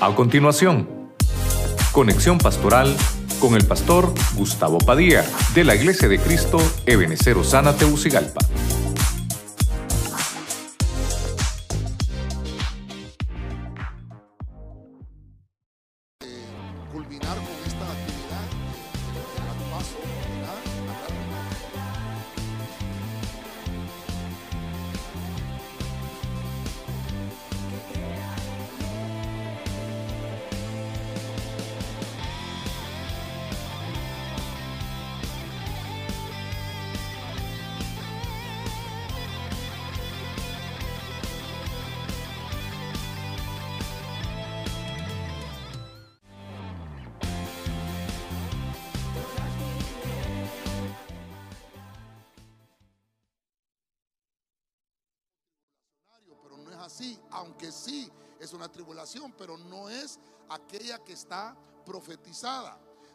A continuación, conexión pastoral con el pastor Gustavo Padilla de la Iglesia de Cristo Ebenecer Osana Teucigalpa.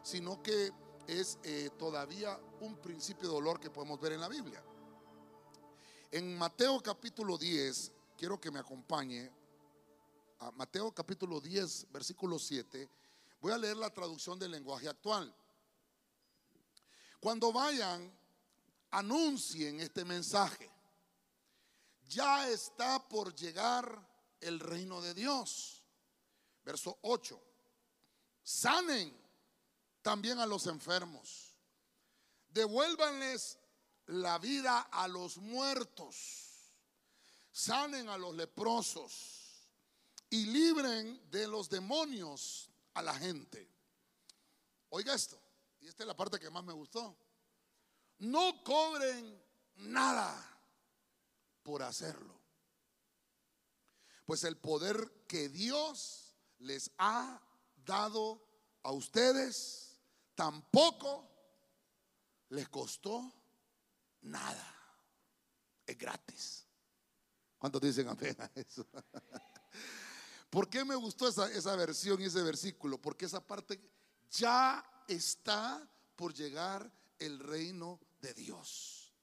Sino que es eh, todavía un principio de dolor que podemos ver en la Biblia. En Mateo capítulo 10, quiero que me acompañe a Mateo capítulo 10, versículo 7. Voy a leer la traducción del lenguaje actual. Cuando vayan, anuncien este mensaje ya está por llegar el reino de Dios. Verso 8. Sanen también a los enfermos. Devuélvanles la vida a los muertos. Sanen a los leprosos. Y libren de los demonios a la gente. Oiga esto. Y esta es la parte que más me gustó. No cobren nada por hacerlo. Pues el poder que Dios les ha dado a ustedes tampoco les costó nada. Es gratis. ¿Cuántos dicen amén a eso? ¿Por qué me gustó esa, esa versión y ese versículo? Porque esa parte ya está por llegar el reino de Dios.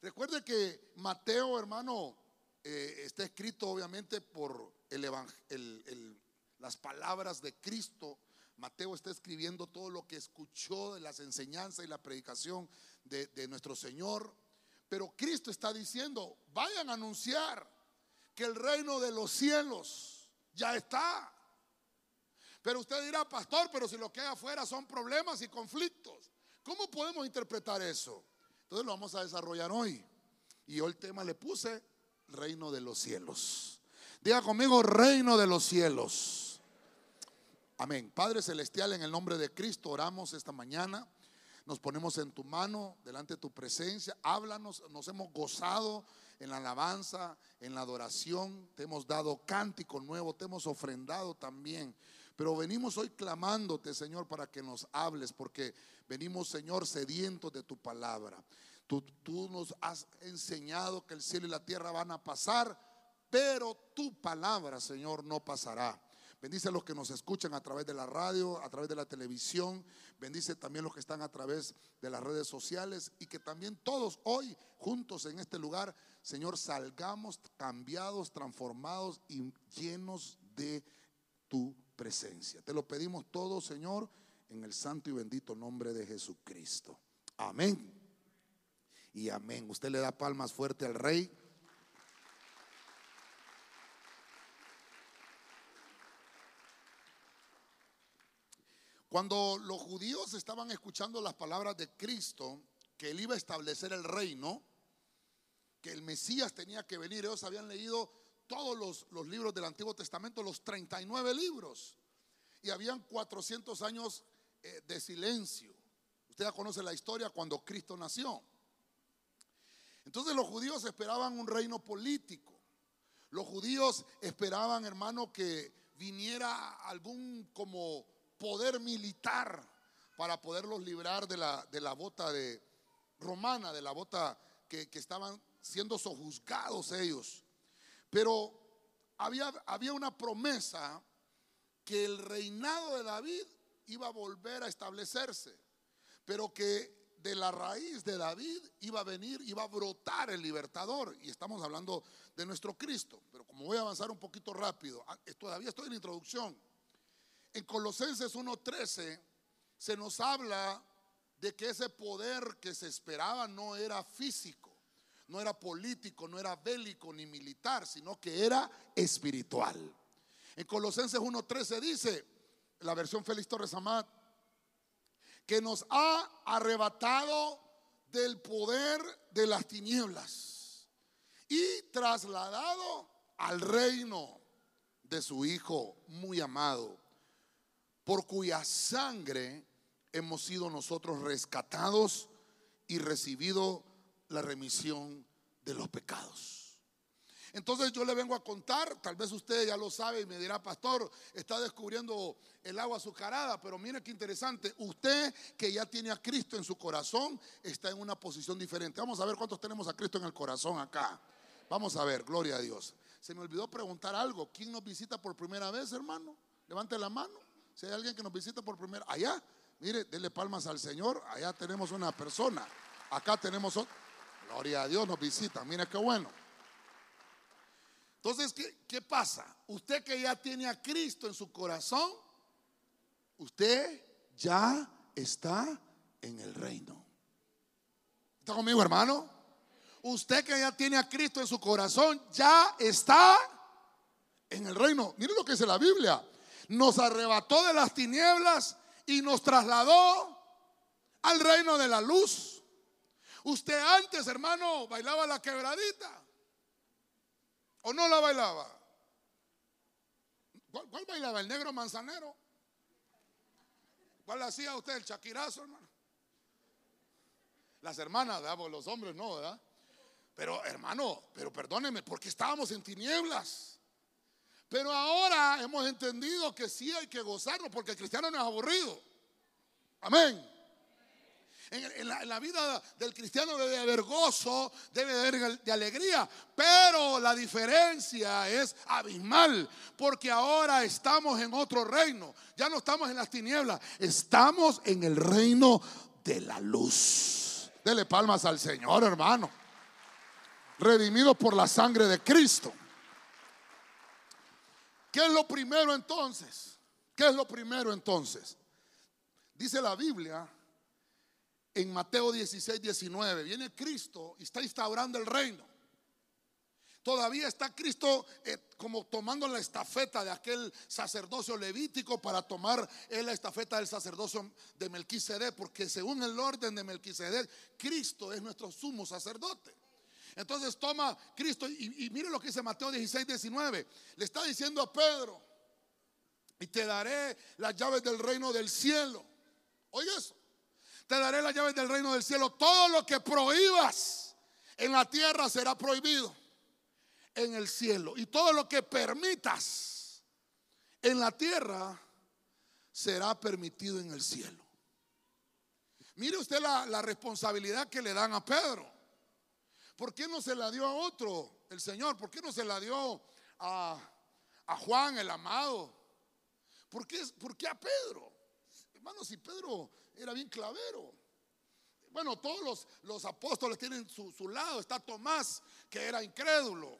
Recuerde que Mateo, hermano, eh, está escrito obviamente por el el, el, las palabras de Cristo. Mateo está escribiendo todo lo que escuchó de las enseñanzas y la predicación de, de nuestro Señor. Pero Cristo está diciendo, vayan a anunciar que el reino de los cielos ya está. Pero usted dirá, pastor, pero si lo que hay afuera son problemas y conflictos. ¿Cómo podemos interpretar eso? Entonces lo vamos a desarrollar hoy. Y yo el tema le puse reino de los cielos. Diga conmigo, reino de los cielos. Amén. Padre Celestial, en el nombre de Cristo oramos esta mañana. Nos ponemos en tu mano, delante de tu presencia. Háblanos, nos hemos gozado en la alabanza, en la adoración. Te hemos dado cántico nuevo, te hemos ofrendado también. Pero venimos hoy clamándote, Señor, para que nos hables, porque venimos, Señor, sedientos de tu palabra. Tú, tú, nos has enseñado que el cielo y la tierra van a pasar, pero tu palabra, Señor, no pasará. Bendice a los que nos escuchan a través de la radio, a través de la televisión. Bendice también los que están a través de las redes sociales y que también todos hoy juntos en este lugar, Señor, salgamos cambiados, transformados y llenos de tu presencia. Te lo pedimos todo, Señor, en el santo y bendito nombre de Jesucristo. Amén. Y amén. Usted le da palmas fuerte al rey. Cuando los judíos estaban escuchando las palabras de Cristo, que él iba a establecer el reino, que el Mesías tenía que venir, ellos habían leído todos los, libros del Antiguo Testamento, los 39 libros, y habían 400 años eh, de silencio. Usted ya conoce la historia cuando Cristo nació. Entonces los judíos esperaban un reino político. Los judíos esperaban, hermano, que viniera algún como poder militar para poderlos librar de la, de la bota de, romana, de la bota que, que estaban siendo sojuzgados ellos. Pero había, había una promesa que el reinado de David iba a volver a establecerse, pero que de la raíz de David iba a venir, iba a brotar el libertador. Y estamos hablando de nuestro Cristo. Pero como voy a avanzar un poquito rápido, todavía estoy en introducción. En Colosenses 1.13 se nos habla de que ese poder que se esperaba no era físico, no era político, no era bélico ni militar, sino que era espiritual. En Colosenses 1.13 dice, la versión Félix Torres Amat, que nos ha arrebatado del poder de las tinieblas y trasladado al reino de su Hijo muy amado, por cuya sangre hemos sido nosotros rescatados y recibido la remisión de los pecados. Entonces yo le vengo a contar, tal vez usted ya lo sabe y me dirá, pastor, está descubriendo el agua azucarada, pero mire qué interesante, usted que ya tiene a Cristo en su corazón está en una posición diferente. Vamos a ver cuántos tenemos a Cristo en el corazón acá. Vamos a ver, gloria a Dios. Se me olvidó preguntar algo, ¿quién nos visita por primera vez, hermano? Levante la mano. Si hay alguien que nos visita por primera, allá, mire, dele palmas al Señor, allá tenemos una persona, acá tenemos otra. Gloria a Dios nos visita, mire qué bueno. Entonces, ¿qué, ¿qué, pasa? Usted que ya tiene a Cristo en su corazón, usted ya está en el reino. ¿Está conmigo, hermano? Usted que ya tiene a Cristo en su corazón, ya está en el reino. Mire lo que dice la Biblia. Nos arrebató de las tinieblas y nos trasladó al reino de la luz. Usted antes, hermano, bailaba la quebradita. ¿O no la bailaba? ¿Cuál, bailaba? ¿El negro manzanero? ¿Cuál hacía usted? ¿El chaquirazo, hermano? Las hermanas, ¿verdad? los hombres no, ¿verdad? Pero hermano, pero perdóneme, porque estábamos en tinieblas. Pero ahora hemos entendido que sí hay que gozarnos, porque el cristiano no es aburrido. Amén. En, la, vida del cristiano debe haber gozo, debe haber de alegría, pero la diferencia es abismal, porque ahora estamos en otro reino, ya no estamos en las tinieblas, estamos en el reino de la luz. Dele palmas al Señor, hermano. Redimido por la sangre de Cristo. ¿Qué es lo primero entonces? ¿Qué es lo primero entonces? Dice la Biblia en Mateo 16, 19. Viene Cristo y está instaurando el reino. Todavía está Cristo eh, como tomando la estafeta de aquel sacerdocio levítico para tomar la estafeta del sacerdocio de Melquisedec, porque según el orden de Melquisedec, Cristo es nuestro sumo sacerdote. Entonces toma Cristo y, mire lo que dice Mateo 16, 19. Le está diciendo a Pedro, y te daré las llaves del reino del cielo. Oye eso te daré las llaves del reino del cielo. Todo lo que prohíbas en la tierra será prohibido en el cielo. Y todo lo que permitas en la tierra será permitido en el cielo. Mire usted la, responsabilidad que le dan a Pedro. ¿Por qué no se la dio a otro, el Señor? ¿Por qué no se la dio a, Juan, el amado? ¿Por qué, ¿Por qué a Pedro? Hermano, si Pedro era bien clavero. Bueno, todos los, los apóstoles tienen su, lado. Está Tomás, que era incrédulo.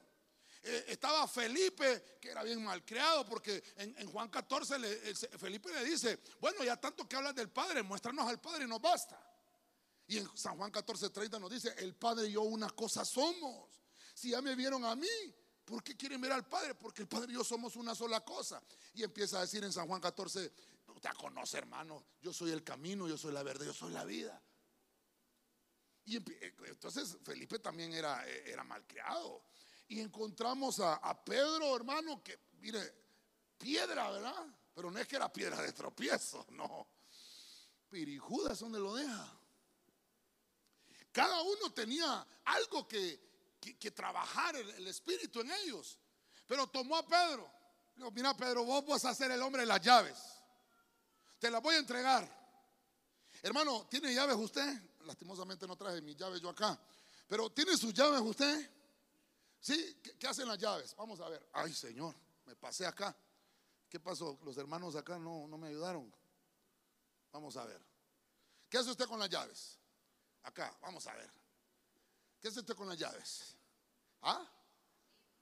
Eh, estaba Felipe, que era bien malcriado, porque en, Juan 14 Felipe le dice, bueno, ya tanto que hablas del Padre, muéstranos al Padre y nos basta. Y en San Juan 14, 30 nos dice, el Padre y yo una cosa somos. Si ya me vieron a mí, ¿por qué quieren ver al Padre? Porque el Padre y yo somos una sola cosa. Y empieza a decir en San Juan 14, Usted conoce, hermano. Yo soy el camino, yo soy la verdad, yo soy la vida. Y eh, entonces Felipe también era, eh, era malcriado. Y encontramos a, Pedro, hermano, que, mire, piedra, ¿verdad? Pero no es que era piedra de tropiezo, no. Pirijudas, ¿dónde lo deja? Cada uno tenía algo que, trabajar el, el, espíritu en ellos. Pero tomó a Pedro. Dijo, mira, Pedro, vos vas a ser el hombre de las llaves. Te la voy a entregar. Hermano, ¿tiene llaves usted? Lastimosamente no traje mis llaves yo acá. Pero ¿tiene sus llaves usted? ¿Sí? ¿Qué, hacen las llaves? Vamos a ver. Ay, Señor, me pasé acá. ¿Qué pasó? Los hermanos acá no, no me ayudaron. Vamos a ver. ¿Qué hace usted con las llaves? Acá, vamos a ver. ¿Qué hace usted con las llaves? ¿Ah?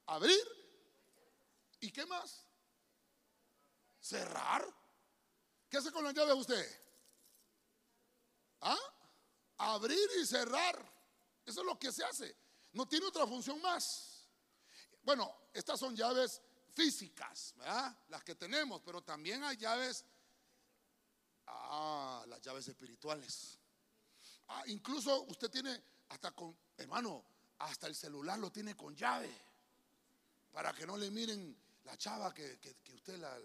¿Abrir? ¿Y qué más? ¿Cerrar? ¿Qué hace con las llaves usted? ¿Ah? Abrir y cerrar. Eso es lo que se hace. No tiene otra función más. Bueno, estas son llaves físicas, ¿verdad? Las que tenemos, pero también hay llaves, ah, las llaves espirituales. Ah, incluso usted tiene hasta con, hermano, hasta el celular lo tiene con llave, para que no le miren la chava que, que usted la...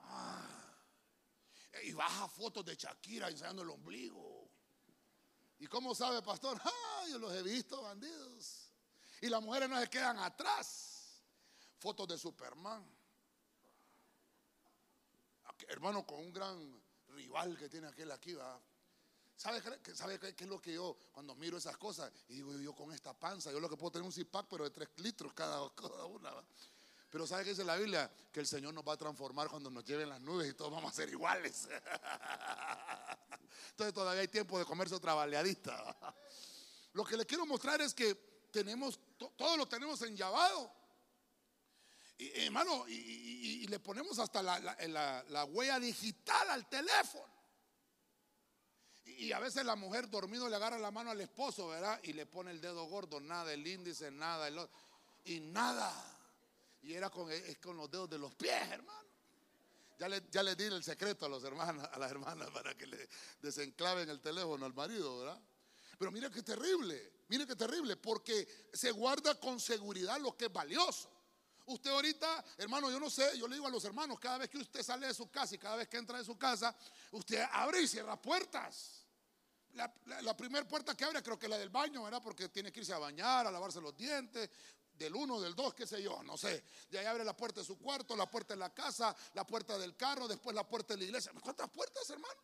Ah, y baja fotos de Shakira enseñando el ombligo. ¿Y cómo sabe, pastor? Ah, yo los he visto, bandidos. Y las mujeres no se quedan atrás. Fotos de Superman. Hermano, con un gran rival que tiene aquel aquí, va. ¿Sabe, ¿Sabe qué, es lo que yo, cuando miro esas cosas, y digo yo con esta panza, yo lo que puedo tener un zipac, pero de tres litros cada, cada una. Pero ¿sabe qué dice la Biblia? Que el Señor nos va a transformar cuando nos lleven las nubes y todos vamos a ser iguales. Entonces todavía hay tiempo de comerse otra baleadita. Lo que le quiero mostrar es que tenemos, todo lo tenemos enllavado. Y, hermano, y, le ponemos hasta la, huella digital al teléfono. Y, a veces la mujer dormido le agarra la mano al esposo, ¿verdad? Y le pone el dedo gordo, nada, el índice, nada, el, y nada. Y era con, es con los dedos de los pies, hermano. Ya le, ya le di el secreto a, los hermanos, a las hermanas para que le desenclaven el teléfono al marido, ¿verdad? Pero mire qué terrible, mire qué terrible, porque se guarda con seguridad lo que es valioso. Usted ahorita, hermano, yo no sé, yo le digo a los hermanos, cada vez que usted sale de su casa y cada vez que entra de su casa, usted abre y cierra puertas. La, la primera puerta que abre creo que es la del baño, ¿verdad? Porque tiene que irse a bañar, a lavarse los dientes, del uno, del dos, qué sé yo, no sé. De ahí abre la puerta de su cuarto, la puerta de la casa, la puerta del carro, después la puerta de la iglesia. ¿Cuántas puertas, hermano?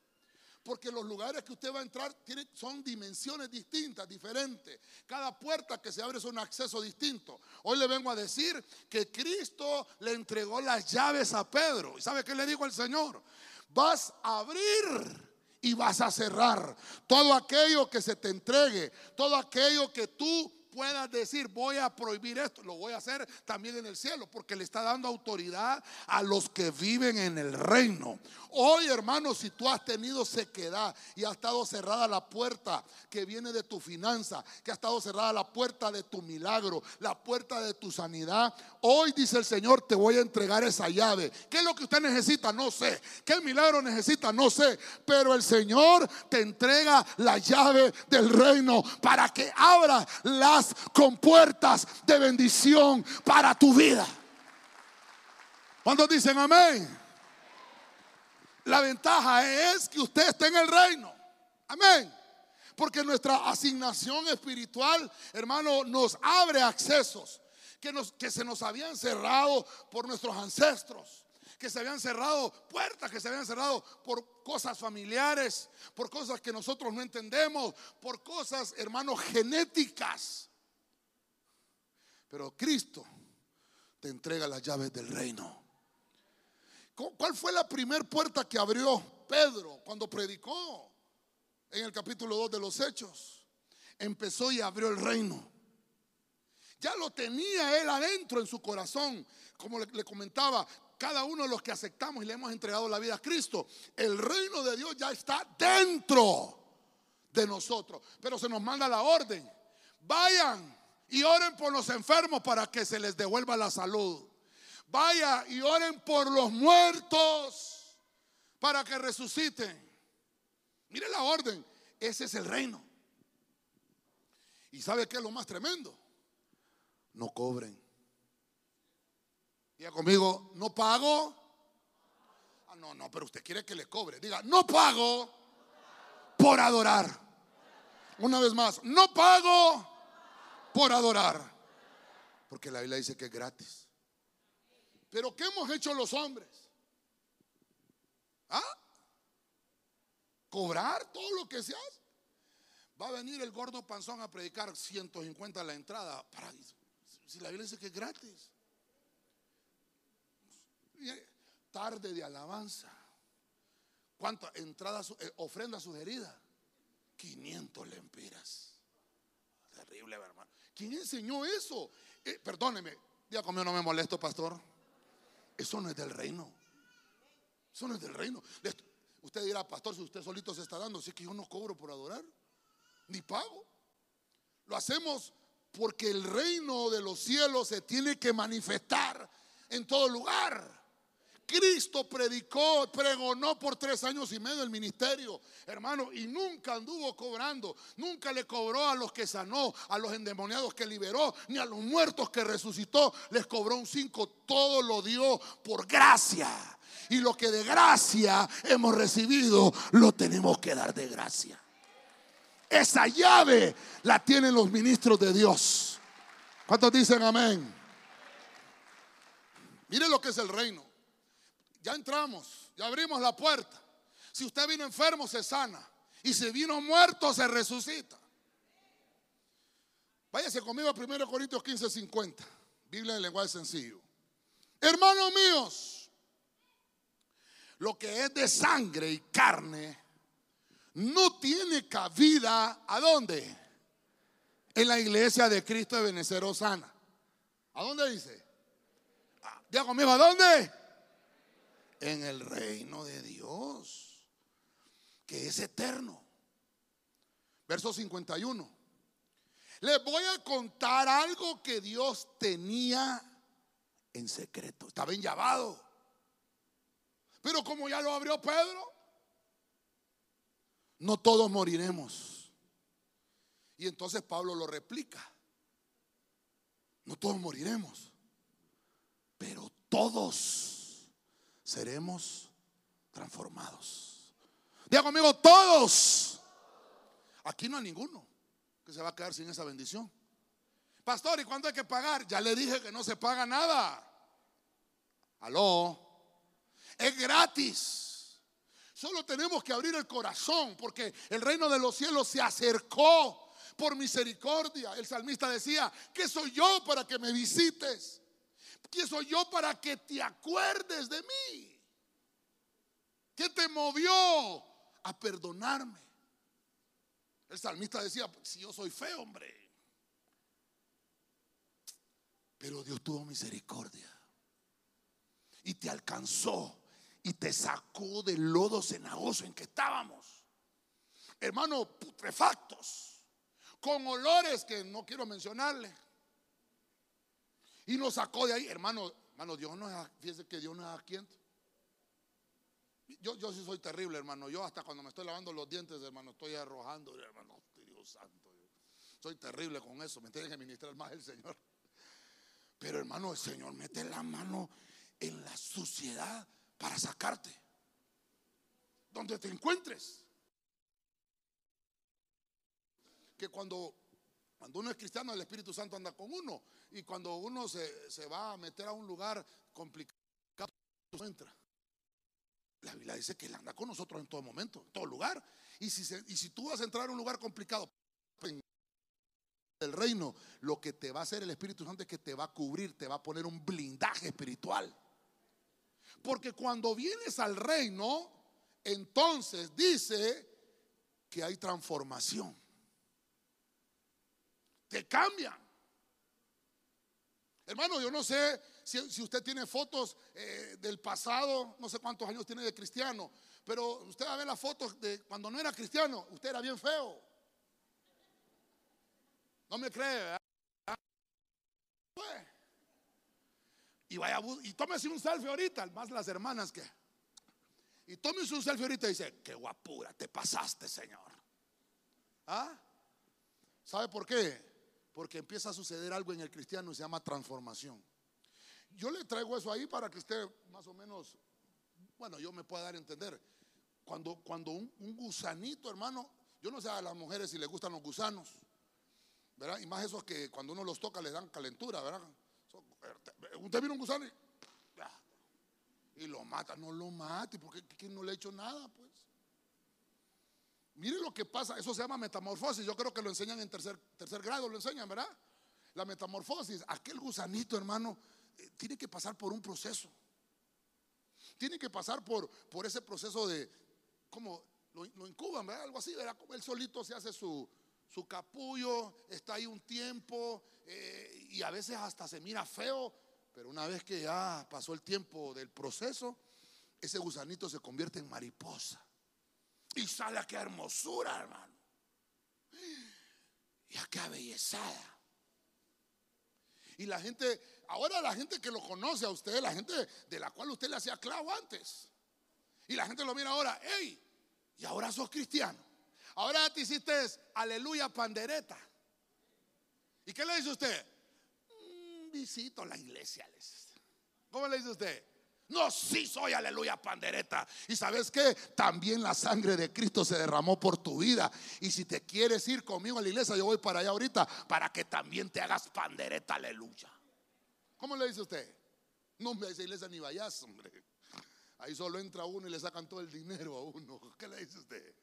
Porque los lugares que usted va a entrar son dimensiones distintas, diferentes. Cada puerta que se abre es un acceso distinto. Hoy le vengo a decir que Cristo le entregó las llaves a Pedro. ¿Y sabe qué le dijo el Señor? Vas a abrir y vas a cerrar. Todo aquello que se te entregue, todo aquello que tú puedas decir, voy a prohibir esto, lo voy a hacer también en el cielo, porque le está dando autoridad a los que viven en el reino. Hoy, hermano, si tú has tenido sequedad y ha estado cerrada la puerta que viene de tu finanza, que ha estado cerrada la puerta de tu milagro, la puerta de tu sanidad, hoy dice el Señor, te voy a entregar esa llave. ¿Qué es lo que usted necesita? No sé. ¿Qué milagro necesita? No sé. Pero el Señor te entrega la llave del reino para que abra las compuertas de bendición para tu vida. ¿Cuántos dicen amén? La ventaja es que usted esté en el reino. Amén. Porque nuestra asignación espiritual, hermano, nos abre accesos que, nos, que se nos habían cerrado por nuestros ancestros, que se habían cerrado puertas, que se habían cerrado por cosas familiares, por cosas que nosotros no entendemos, por cosas, hermano, genéticas. Pero Cristo te entrega las llaves del reino. ¿Cuál fue la primera puerta que abrió Pedro cuando predicó en el capítulo 2 de los Hechos? Empezó y abrió el reino. Ya lo tenía él adentro en su corazón. Como le, comentaba, cada uno de los que aceptamos y le hemos entregado la vida a Cristo, el reino de Dios ya está dentro de nosotros. Pero se nos manda la orden. Vayan y oren por los enfermos para que se les devuelva la salud. Vaya y oren por los muertos para que resuciten. Mire la orden. Ese es el reino. ¿Y sabe qué es lo más tremendo? No cobren. Diga conmigo, no pago. Ah, no, no, pero usted quiere que le cobre. Diga, no pago por adorar. Una vez más, no pago por adorar. Porque la Biblia dice que es gratis. Pero ¿qué hemos hecho los hombres? ¿Ah? ¿Cobrar todo lo que se hace? Va a venir el gordo panzón a predicar 150 a la entrada. Para, si la Biblia dice que es gratis. Tarde de alabanza. ¿Cuánto? Entrada, eh, ofrenda sugerida. 500 lempiras. Terrible, hermano. ¿Quién enseñó eso? Eh, perdóneme, ya conmigo no me molesto, pastor. Eso no es del reino. Eso no es del reino. Usted dirá, pastor, si usted solito se está dando, si es que yo no cobro por adorar, ni pago. Lo hacemos porque el reino de los cielos se tiene que manifestar en todo lugar. Cristo predicó, pregonó por tres años y medio el ministerio, hermano, y nunca anduvo cobrando, nunca le cobró a los que sanó, a los endemoniados que liberó, ni a los muertos que resucitó, les cobró un cinco, todo lo dio por gracia. Y lo que de gracia hemos recibido, lo tenemos que dar de gracia. Esa llave la tienen los ministros de Dios. ¿Cuántos dicen amén? Mire lo que es el reino. Ya entramos, ya abrimos la puerta. Si usted vino enfermo, se sana. Y si vino muerto, se resucita. Váyase conmigo a 1 Corintios 15, 50. Biblia en lenguaje sencillo. Hermanos míos, lo que es de sangre y carne no tiene cabida ¿a dónde? En la iglesia de Cristo de Benecer Osana. ¿A dónde dice? Ah, diga conmigo, ¿a dónde? En el reino de Dios, que es eterno. Verso 51. Les voy a contar algo que Dios tenía en secreto. Estaba llamado Pero como ya lo abrió Pedro, no todos moriremos. Y entonces Pablo lo replica. No todos moriremos, pero todos seremos transformados. Diga conmigo, todos. Aquí no hay ninguno que se va a quedar sin esa bendición. Pastor, ¿y cuándo hay que pagar? Ya le dije que no se paga nada. Aló. Es gratis. Solo tenemos que abrir el corazón porque el reino de los cielos se acercó por misericordia. El salmista decía, ¿qué soy yo para que me visites? ¿Quién soy yo para que te acuerdes de mí? ¿Qué te movió a perdonarme? El salmista decía, si yo soy feo, hombre. Pero Dios tuvo misericordia y te alcanzó y te sacó del lodo cenagoso en que estábamos. Hermano, putrefactos, con olores que no quiero mencionarle. Y nos sacó de ahí, hermano, hermano, Dios no es, fíjese que Dios no es quien Yo, yo sí soy terrible, hermano. Yo hasta cuando me estoy lavando los dientes, hermano, estoy arrojando, hermano, Dios santo. Soy terrible con eso, me tiene que ministrar más el Señor. Pero hermano, el Señor mete la mano en la suciedad para sacarte. Donde te encuentres. Que cuando cuando uno es cristiano, el Espíritu Santo anda con uno. Y cuando uno se, va a meter a un lugar complicado, entra. La Biblia dice que Él anda con nosotros en todo momento, en todo lugar. Y si, y si tú vas a entrar a un lugar complicado, en el reino, lo que te va a hacer el Espíritu Santo es que te va a cubrir, te va a poner un blindaje espiritual. Porque cuando vienes al reino, entonces dice que hay transformación te cambian. Hermano, yo no sé si, usted tiene fotos eh, del pasado, no sé cuántos años tiene de cristiano, pero usted va a ver las fotos de cuando no era cristiano, usted era bien feo. No me cree, ¿verdad? Pues, y vaya y tómese un selfie ahorita, más las hermanas que. Y tómese un selfie ahorita y dice, qué guapura, te pasaste, Señor. ¿Ah? ¿Sabe por qué? Porque empieza a suceder algo en el cristiano y se llama transformación. Yo le traigo eso ahí para que usted más o menos, bueno, yo me pueda dar a entender. Cuando, cuando un, gusanito, hermano, yo no sé a las mujeres si les gustan los gusanos, ¿verdad? Y más esos que cuando uno los toca les dan calentura, ¿verdad? Usted viene un gusano y, lo mata, no lo mate, porque no le ha hecho nada, pues. Mire lo que pasa, eso se llama metamorfosis. Yo creo que lo enseñan en tercer, tercer grado, lo enseñan, ¿verdad? La metamorfosis, aquel gusanito, hermano, eh, tiene que pasar por un proceso. Tiene que pasar por, por ese proceso de, como lo, incuban, ¿verdad? Algo así, ¿verdad? Como él solito se hace su, su capullo, está ahí un tiempo eh, y a veces hasta se mira feo, pero una vez que ya pasó el tiempo del proceso, ese gusanito se convierte en mariposa. Y sale a qué hermosura, hermano. Y a qué bellezada. Y la gente, ahora la gente que lo conoce a usted, la gente de la cual usted le hacía clavo antes. Y la gente lo mira ahora, hey, y ahora sos cristiano. Ahora te hiciste aleluya pandereta. ¿Y qué le dice usted? Mm, visito la iglesia. ¿Cómo le dice usted? No, sí soy aleluya pandereta. Y sabes que también la sangre de Cristo se derramó por tu vida. Y si te quieres ir conmigo a la iglesia, yo voy para allá ahorita para que también te hagas pandereta, aleluya. ¿Cómo le dice usted? No me dice iglesia ni vayas, hombre. Ahí solo entra uno y le sacan todo el dinero a uno. ¿Qué le dice usted?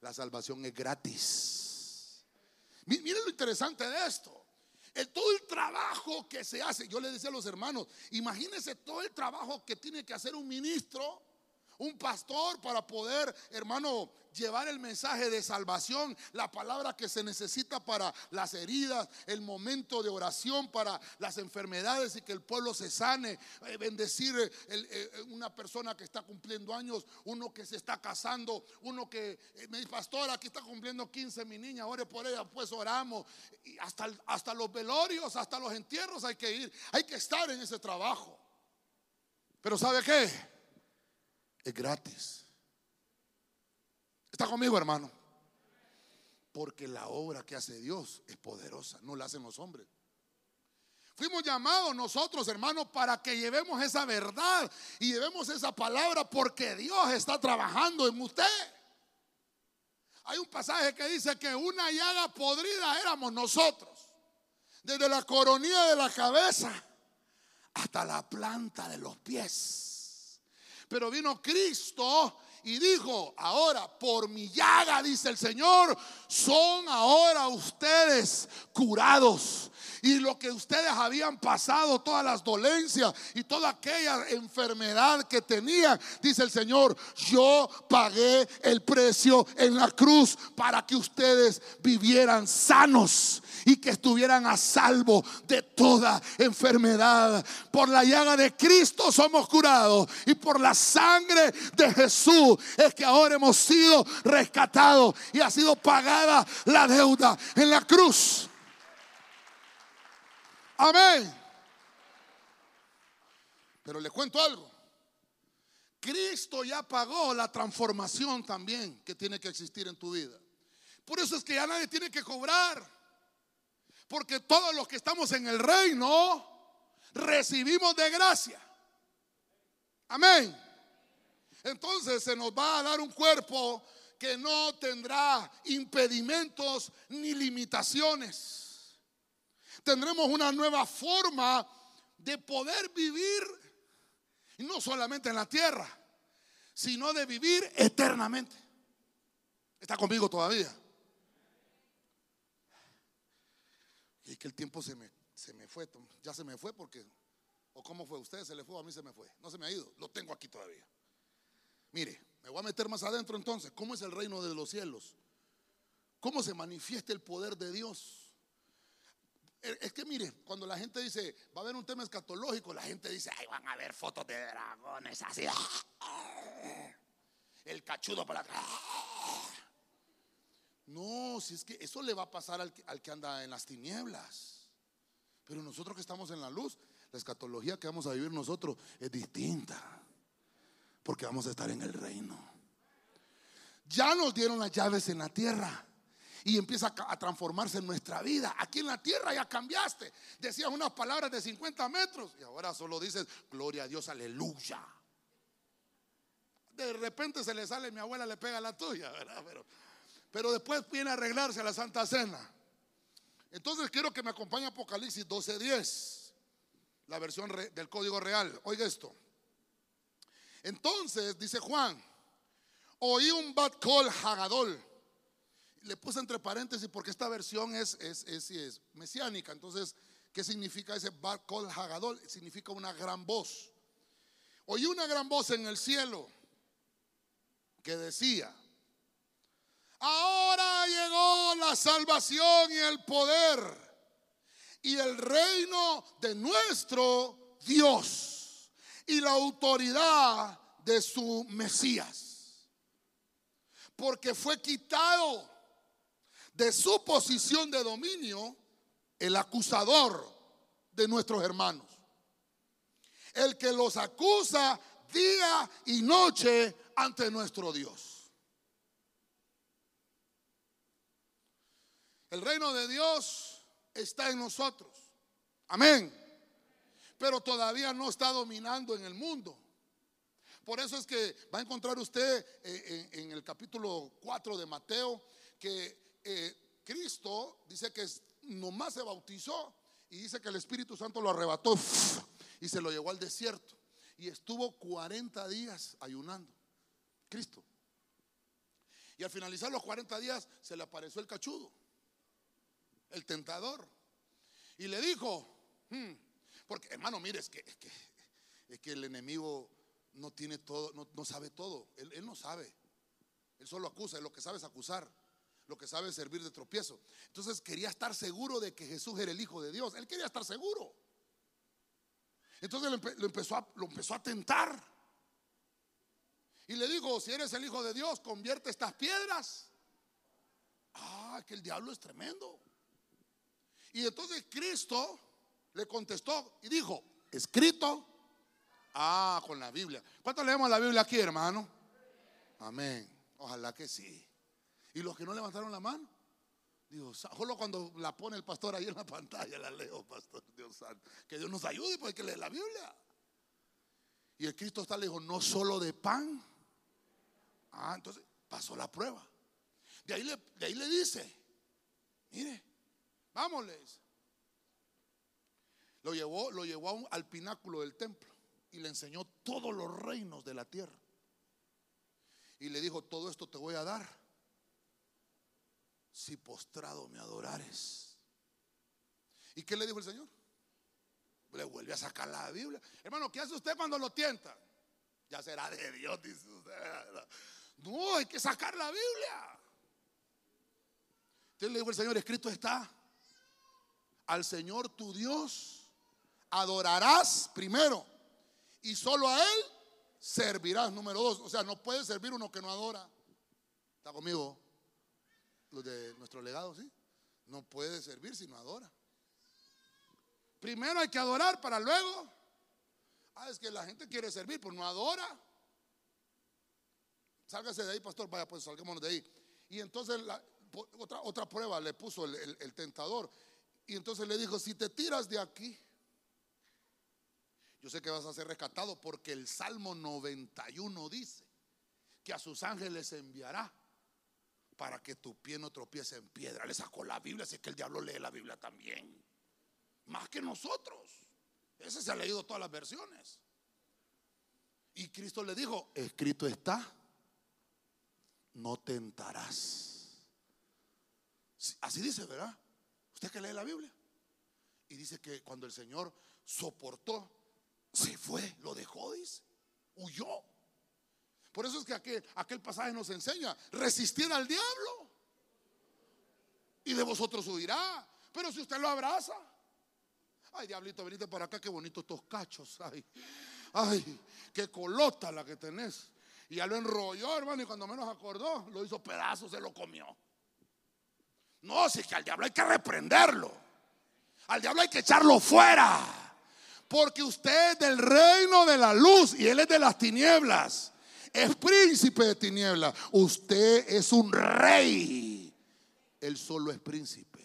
La salvación es gratis. Miren lo interesante de esto. El, todo el trabajo que se hace, yo le decía a los hermanos, imagínense todo el trabajo que tiene que hacer un ministro, un pastor para poder, hermano, llevar el mensaje de salvación, la palabra que se necesita para las heridas, el momento de oración para las enfermedades y que el pueblo se sane, eh, bendecir eh, eh, una persona que está cumpliendo años, uno que se está casando, uno que me dice, pastor, aquí está cumpliendo 15 mi niña, ore por ella, pues oramos. Hasta, hasta los velorios, hasta los entierros hay que ir, hay que estar en ese trabajo. Pero ¿sabe qué? Es gratis. ¿Está conmigo, hermano? Porque la obra que hace Dios es poderosa, no la hacen los hombres. Fuimos llamados nosotros, hermanos, para que llevemos esa verdad y llevemos esa palabra porque Dios está trabajando en usted. Hay un pasaje que dice que una llaga podrida éramos nosotros, desde la coronilla de la cabeza hasta la planta de los pies. Pero vino Cristo y dijo, ahora por mi llaga, dice el Señor, son ahora ustedes curados. Y lo que ustedes habían pasado, todas las dolencias y toda aquella enfermedad que tenían, dice el Señor, yo pagué el precio en la cruz para que ustedes vivieran sanos y que estuvieran a salvo de toda enfermedad. Por la llaga de Cristo somos curados y por la sangre de Jesús es que ahora hemos sido rescatados y ha sido pagada la deuda en la cruz. Amén. Pero le cuento algo. Cristo ya pagó la transformación también que tiene que existir en tu vida. Por eso es que ya nadie tiene que cobrar. Porque todos los que estamos en el reino recibimos de gracia. Amén. Entonces se nos va a dar un cuerpo que no tendrá impedimentos ni limitaciones tendremos una nueva forma de poder vivir, no solamente en la tierra, sino de vivir eternamente. ¿Está conmigo todavía? Y que el tiempo se me, se me fue, ya se me fue porque, o cómo fue, usted se le fue, a mí se me fue, no se me ha ido, lo tengo aquí todavía. Mire, me voy a meter más adentro entonces, ¿cómo es el reino de los cielos? ¿Cómo se manifiesta el poder de Dios? Es que mire, cuando la gente dice, va a haber un tema escatológico, la gente dice, ay, van a ver fotos de dragones así. El cachudo para atrás. No, si es que eso le va a pasar al que, al que anda en las tinieblas. Pero nosotros que estamos en la luz, la escatología que vamos a vivir nosotros es distinta. Porque vamos a estar en el reino. Ya nos dieron las llaves en la tierra y empieza a transformarse en nuestra vida. Aquí en la tierra ya cambiaste. Decías unas palabras de 50 metros y ahora solo dices, gloria a Dios, aleluya. De repente se le sale, mi abuela le pega la tuya, ¿verdad? Pero, pero después viene a arreglarse a la Santa Cena. Entonces quiero que me acompañe Apocalipsis 12:10, la versión del código real. Oiga esto. Entonces, dice Juan, oí un bad call hagadol le puse entre paréntesis porque esta versión es, es, es, mesiánica. Entonces, ¿qué significa ese Bar Kol Hagadol? Significa una gran voz. Oí una gran voz en el cielo que decía, ahora llegó la salvación y el poder y el reino de nuestro Dios y la autoridad de su Mesías. Porque fue quitado de su posición de dominio el acusador de nuestros hermanos. El que los acusa día y noche ante nuestro Dios. El reino de Dios está en nosotros. Amén. Pero todavía no está dominando en el mundo. Por eso es que va a encontrar usted eh, en, el capítulo 4 de Mateo que eh, Cristo dice que nomás se bautizó y dice que el Espíritu Santo lo arrebató y se lo llevó al desierto. Y estuvo 40 días ayunando. Cristo. Y al finalizar los 40 días se le apareció el cachudo, el tentador. Y le dijo, hmm", porque hermano, mire, es que, es que, el enemigo no tiene todo, no, sabe todo. Él, no sabe. Él solo acusa, lo que sabe es acusar lo que sabe servir de tropiezo. Entonces quería estar seguro de que Jesús era el Hijo de Dios. Él quería estar seguro. Entonces lo, empezó, a, lo empezó a tentar. Y le dijo, si eres el Hijo de Dios, convierte estas piedras. Ah, que el diablo es tremendo. Y entonces Cristo le contestó y dijo, escrito. Ah, con la Biblia. ¿Cuánto leemos la Biblia aquí, hermano? Amén. Ojalá que sí. ¿Y los que no levantaron la mano? Dios, solo cuando la pone el pastor ahí en la pantalla la leo, pastor Dios santo. Que Dios nos ayude porque que leer la Biblia. Y el Cristo está le dijo, no solo de pan. Ah, entonces pasó la prueba. De ahí le, de ahí le dice, mire, vámonos. Lo llevó, lo llevó al pináculo del templo y le enseñó todos los reinos de la tierra. Y le dijo, todo esto te voy a dar si postrado me adorares. ¿Y qué le dijo el Señor? Le vuelve a sacar la Biblia. Hermano, ¿qué hace usted cuando lo tienta? Ya será de Dios, dice. No, hay que sacar la Biblia. Entonces le dijo el Señor, escrito está, al Señor tu Dios adorarás primero y solo a Él servirás, número dos. O sea, no puede servir uno que no adora. ¿Está conmigo? los de nuestro legado, ¿sí? No puede servir si no adora. Primero hay que adorar para luego. Ah, es que la gente quiere servir, pero no adora. Sálgase de ahí, pastor. Vaya, pues salgámonos de ahí. Y entonces otra, otra prueba le puso el tentador. Y entonces le dijo, si te tiras de aquí, yo sé que vas a ser rescatado porque el Salmo 91 dice que a sus ángeles enviará para que tu pie no tropiece en piedra. Le sacó la Biblia, así que el diablo lee la Biblia también. Más que nosotros. Ese se ha leído todas las versiones. Y Cristo le dijo, escrito está, no tentarás. Así dice, ¿verdad? Usted que lee la Biblia. Y dice que cuando el Señor soportó, se fue, lo dejó, dice, huyó. Por eso es que aquel, aquel pasaje nos enseña, resistir al diablo. Y de vosotros huirá. Pero si usted lo abraza, ay diablito, venite para acá, qué bonitos estos cachos. Ay, ay, qué colota la que tenés. Y ya lo enrolló, hermano, y cuando menos acordó, lo hizo pedazos, se lo comió. No, si es que al diablo hay que reprenderlo. Al diablo hay que echarlo fuera. Porque usted es del reino de la luz y él es de las tinieblas es príncipe de tiniebla. Usted es un rey. Él solo es príncipe.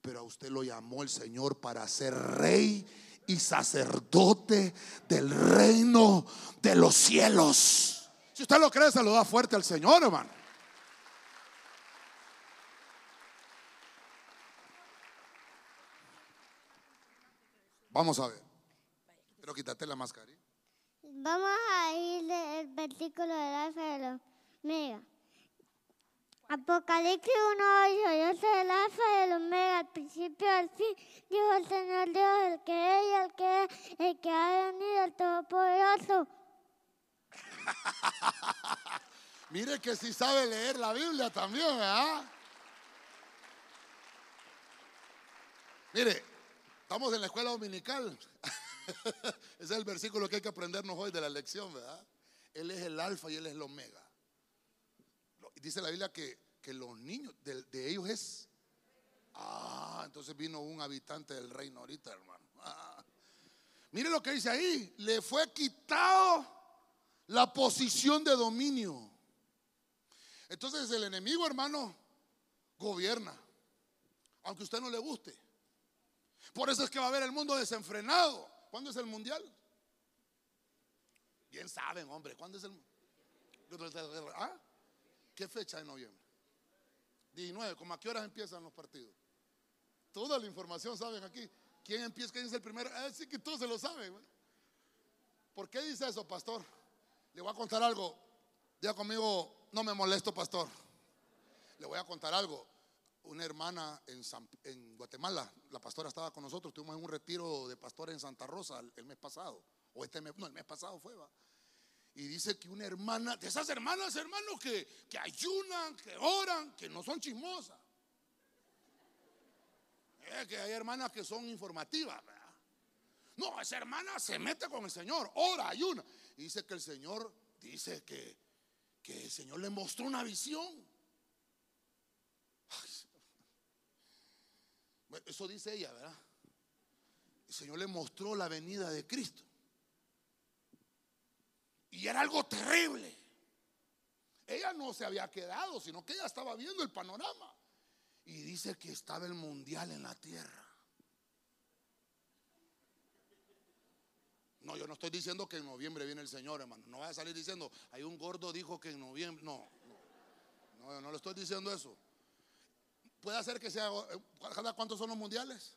Pero a usted lo llamó el Señor para ser rey y sacerdote del reino de los cielos. Si usted lo cree, se lo da fuerte al Señor, hermano. Vamos a ver. Pero quítate la mascarilla. Vamos a ir el versículo del alfa de los mega. Apocalipsis 1.8 Yo soy el alfa de los mega, al principio al fin, dijo el Señor Dios, el que es y el que es, el que ha venido, el Todopoderoso. Mire que si sabe leer la Biblia también, ¿verdad? Mire, estamos en la escuela dominical. Ese es el versículo que hay que aprendernos hoy de la lección, ¿verdad? Él es el alfa y Él es el omega. Dice la Biblia que, los niños de, de, ellos es... Ah, entonces vino un habitante del reino ahorita, hermano. Ah. Mire lo que dice ahí. Le fue quitado la posición de dominio. Entonces el enemigo, hermano, gobierna. Aunque a usted no le guste. Por eso es que va a haber el mundo desenfrenado. ¿Cuándo es el mundial? Bien saben, hombre. ¿Cuándo es el ¿Ah? ¿Qué fecha de noviembre? 19. ¿Cómo a qué horas empiezan los partidos? Toda la información saben aquí. ¿Quién empieza? ¿Quién es el primero? Ah, sí que todos se lo saben. ¿Por qué dice eso, pastor? Le voy a contar algo. Diga conmigo, no me molesto, pastor. Le voy a contar algo. Una hermana en, en Guatemala, la pastora estaba con nosotros, estuvimos en un retiro de pastor en Santa Rosa el, mes pasado. O este mes, no, el mes pasado fue, va. Y dice que una hermana, de esas hermanas, hermanos, que, que ayunan, que oran, que no son chismosas. Eh, que hay hermanas que son informativas, No, esa hermana se mete con el Señor, ora, ayuna. Y dice que el Señor dice que, que el Señor le mostró una visión. Eso dice ella, ¿verdad? El Señor le mostró la venida de Cristo. Y era algo terrible. Ella no se había quedado, sino que ella estaba viendo el panorama. Y dice que estaba el mundial en la tierra. No, yo no estoy diciendo que en noviembre viene el Señor, hermano. No vaya a salir diciendo, hay un gordo dijo que en noviembre. No, no, no, no le estoy diciendo eso. Puede ser que sea. ¿Cada cuántos son los mundiales?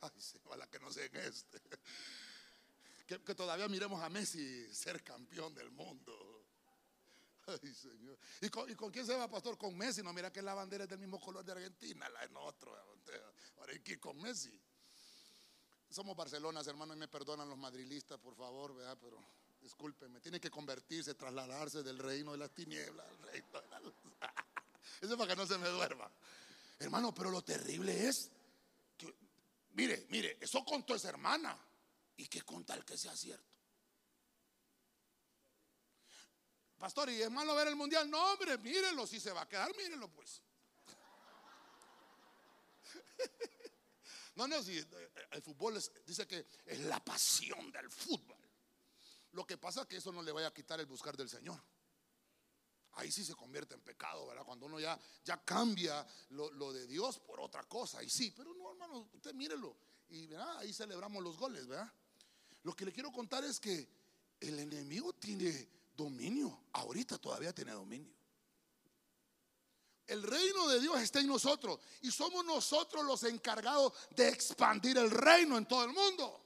Ay, ojalá que no sea en este. Que, todavía miremos a Messi ser campeón del mundo. Ay, Señor. ¿Y con, quién se va, pastor? Con Messi. No, mira que la bandera es del mismo color de Argentina, la en otro. Ahora hay que ir con Messi. Somos Barcelonas, hermano, y me perdonan los madrilistas, por favor, ¿verdad? Pero discúlpeme, tiene que convertirse, trasladarse del reino de las tinieblas al reino. Eso es para que no se me duerma. Hermano, pero lo terrible es que, mire, mire, eso contó esa hermana. ¿Y qué contar el que sea cierto? Pastor, ¿y es malo ver el mundial? No, hombre, mírenlo, si se va a quedar, mírenlo pues. No, no, si eh, el fútbol dice que es la pasión del fútbol. Lo que pasa es que eso no le vaya a quitar el buscar del Señor. Ahí sí se convierte en pecado, ¿verdad? Cuando uno ya, ya cambia lo, de Dios por otra cosa. Y sí, pero no, hermano, usted mírelo. Y ¿verdad? ahí celebramos los goles, ¿verdad? Lo que le quiero contar es que el enemigo tiene dominio. Ahorita todavía tiene dominio. El reino de Dios está en nosotros y somos nosotros los encargados de expandir el reino en todo el mundo.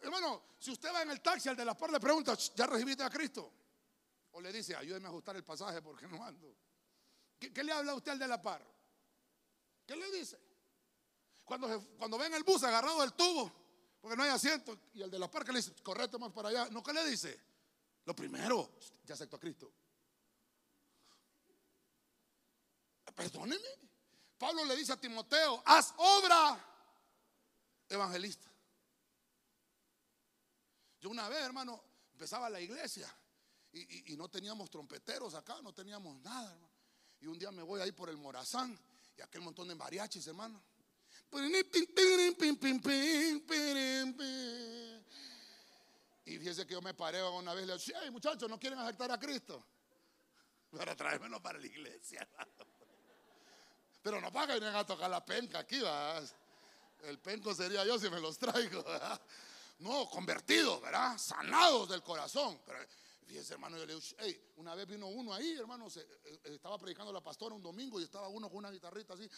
Hermano, si usted va en el taxi, al de la par le pregunta, ¿ya recibiste a Cristo? O le dice, ayúdeme a ajustar el pasaje porque no ando. ¿Qué, le habla usted al de la par? ¿Qué le dice? Cuando, cuando ven el bus agarrado del tubo, porque no hay asiento, y el de la par que le dice, correcto más para allá, ¿no qué le dice? Lo primero, ya aceptó a Cristo. Perdóneme. Pablo le dice a Timoteo, haz obra evangelista. Yo una vez, hermano, empezaba la iglesia y, no teníamos trompeteros acá, no teníamos nada, hermano. Y un día me voy ahí por el Morazán y aquel montón de mariachis, hermano. Y fíjese que yo me paré una vez y le dije, hey muchachos, ¿no quieren aceptar a Cristo? Para traérmelo para la iglesia. Pero no para que vengan a tocar la penca aquí, ¿verdad? El penco sería yo si me los traigo. No, convertidos, ¿verdad? Sanados del corazón. Pero fíjese, hermano, yo le dije, hey, una vez vino uno ahí, hermano, se, eh, estaba predicando la pastora un domingo y estaba uno con una guitarrita así.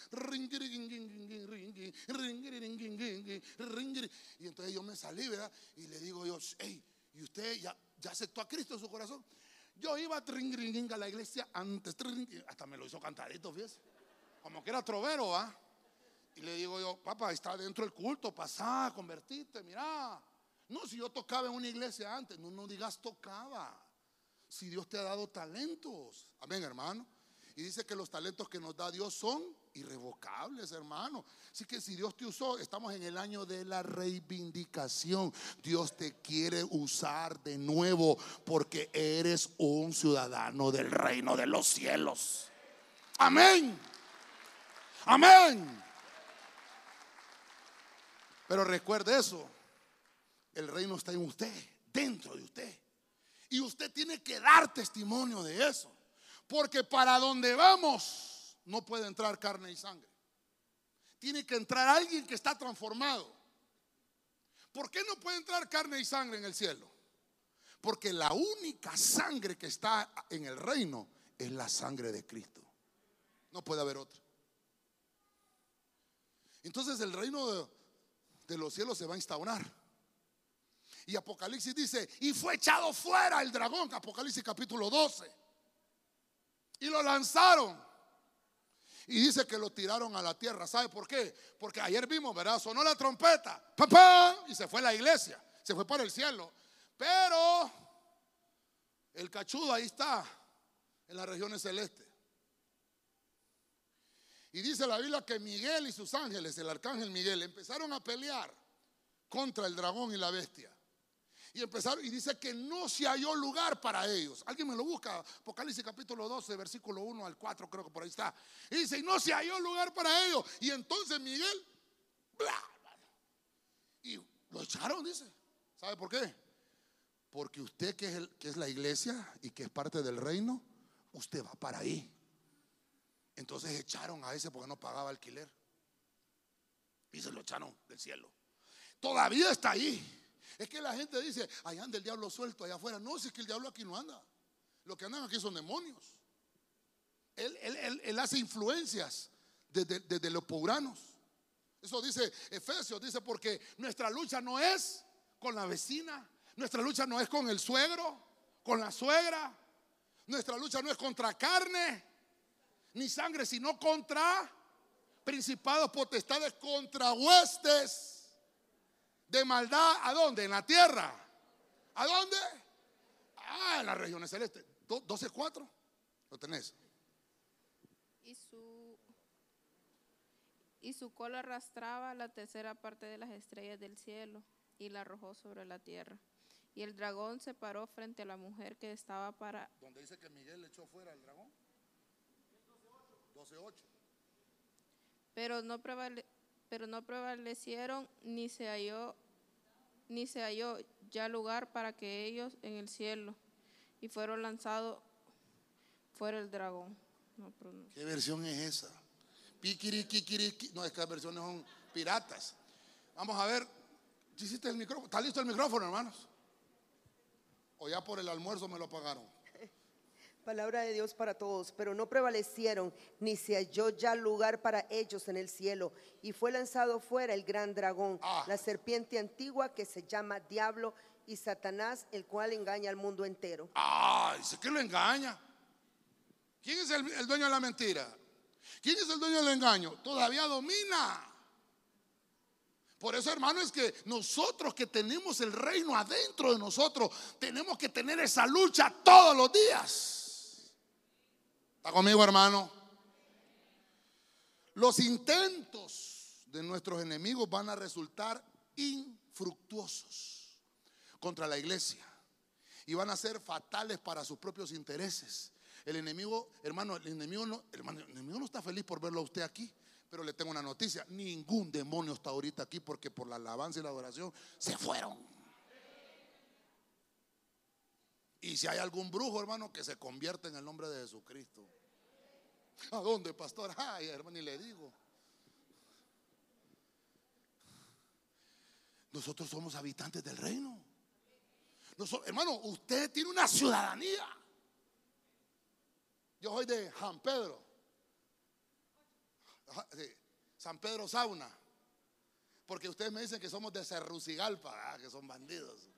Y entonces yo me salí, ¿verdad? Y le digo yo, hey, ¿y usted ya, ya aceptó a Cristo en su corazón? Yo iba a la iglesia antes, hasta me lo hizo cantadito, fíjese. Como que era trovero, ¿ah? Y le digo yo, papá, está dentro del culto, pasá, convertiste, mira. No, si yo tocaba en una iglesia antes, no, no digas tocaba. Si Dios te ha dado talentos. Amén, hermano. Y dice que los talentos que nos da Dios son irrevocables, hermano. Así que si Dios te usó, estamos en el año de la reivindicación. Dios te quiere usar de nuevo porque eres un ciudadano del reino de los cielos. Amén. Amén. Pero recuerde eso, el reino está en usted, dentro de usted. Y usted tiene que dar testimonio de eso. Porque para donde vamos no puede entrar carne y sangre. Tiene que entrar alguien que está transformado. ¿Por qué no puede entrar carne y sangre en el cielo? Porque la única sangre que está en el reino es la sangre de Cristo. No puede haber otra. Entonces el reino de, los cielos se va a instaurar. Y Apocalipsis dice, y fue echado fuera el dragón, Apocalipsis capítulo 12. Y lo lanzaron. Y dice que lo tiraron a la tierra. ¿Sabe por qué? Porque ayer vimos, ¿verdad? Sonó la trompeta. ¡Papá! Y se fue la iglesia. Se fue para el cielo. Pero el cachudo ahí está, en las regiones celestes. Y dice la Biblia que Miguel y sus ángeles, el arcángel Miguel, empezaron a pelear contra el dragón y la bestia. Y empezaron, y dice que no se halló lugar para ellos. Alguien me lo busca, Apocalipsis capítulo 12, versículo 1 al 4, creo que por ahí está. Y dice, y no se halló lugar para ellos. Y entonces Miguel, bla, y lo echaron, dice. ¿Sabe por qué? Porque usted que es, el, que es la iglesia y que es parte del reino, usted va para ahí. Entonces echaron a ese porque no pagaba alquiler. Y se lo echaron del cielo. Todavía está ahí. Es que la gente dice, allá anda el diablo suelto allá afuera. No, si es que el diablo aquí no anda. Lo que andan aquí son demonios. Él, hace influencias desde, los pobranos. Eso dice Efesios, dice porque nuestra lucha no es con la vecina, nuestra lucha no es con el suegro, con la suegra, nuestra lucha no es contra carne ni sangre, sino contra principados, potestades, contra huestes de maldad, ¿a dónde? En la tierra. ¿A dónde? Ah, en las regiones celestes. 12.4. Lo tenés. Y su, y su cola arrastraba la tercera parte de las estrellas del cielo y la arrojó sobre la tierra. Y el dragón se paró frente a la mujer que estaba para... ¿Dónde dice que Miguel le echó fuera al dragón? 12.8. Pero no prevaleció pero no prevalecieron ni se halló ni se halló ya lugar para que ellos en el cielo y fueron lanzados fuera el dragón. ¿Qué versión es esa? Piquiri, No, es que las versiones son piratas. Vamos a ver. ¿Hiciste el micrófono? ¿Está listo el micrófono, hermanos? ¿O ya por el almuerzo me lo pagaron? Palabra de Dios para todos, pero no prevalecieron, ni se halló ya lugar para ellos en el cielo, y fue lanzado fuera el gran dragón, ah. la serpiente antigua que se llama Diablo y Satanás, el cual engaña al mundo entero. Ah, dice que lo engaña. ¿Quién es el, el dueño de la mentira? ¿Quién es el dueño del engaño? Todavía domina. Por eso, hermano, es que nosotros que tenemos el reino adentro de nosotros, tenemos que tener esa lucha todos los días. ¿Está conmigo, hermano? Los intentos de nuestros enemigos van a resultar infructuosos contra la iglesia y van a ser fatales para sus propios intereses. El enemigo, hermano, el enemigo no, hermano, el enemigo no está feliz por verlo a usted aquí, pero le tengo una noticia, ningún demonio está ahorita aquí porque por la alabanza y la adoración se fueron. Y si hay algún brujo, hermano, que se convierta en el nombre de Jesucristo. ¿A dónde, pastor? Ay, hermano, y le digo. Nosotros somos habitantes del reino. hermano, usted tiene una ciudadanía. Yo soy de San Pedro. San Pedro Sauna. Porque ustedes me dicen que somos de Cerrucigalpa, ah, que son bandidos.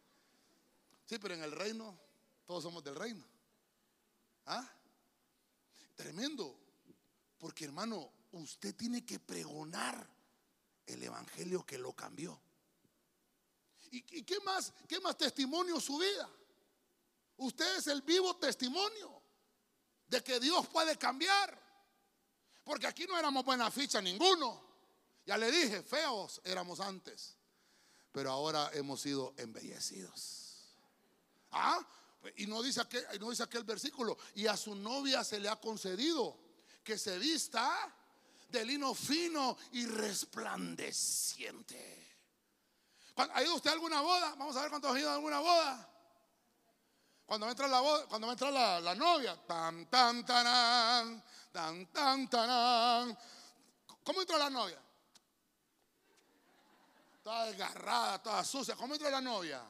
Sí, pero en el reino todos somos del reino. ¿Ah? Tremendo. Porque hermano, usted tiene que pregonar el evangelio que lo cambió. ¿Y, qué más? ¿Qué más testimonio su vida? Usted es el vivo testimonio de que Dios puede cambiar. Porque aquí no éramos buena ficha ninguno. Ya le dije, feos éramos antes. Pero ahora hemos sido embellecidos. ¿Ah? Y no dice, aquel, no dice aquel versículo. Y a su novia se le ha concedido que se vista de lino fino y resplandeciente. ¿Ha ido usted a alguna boda? Vamos a ver cuántos han ido a alguna boda. Cuando entra la boda, cuando entra la, la novia, tan tan tan tan tan tan. ¿Cómo entra la novia? Toda desgarrada, toda sucia. ¿Cómo entra la novia?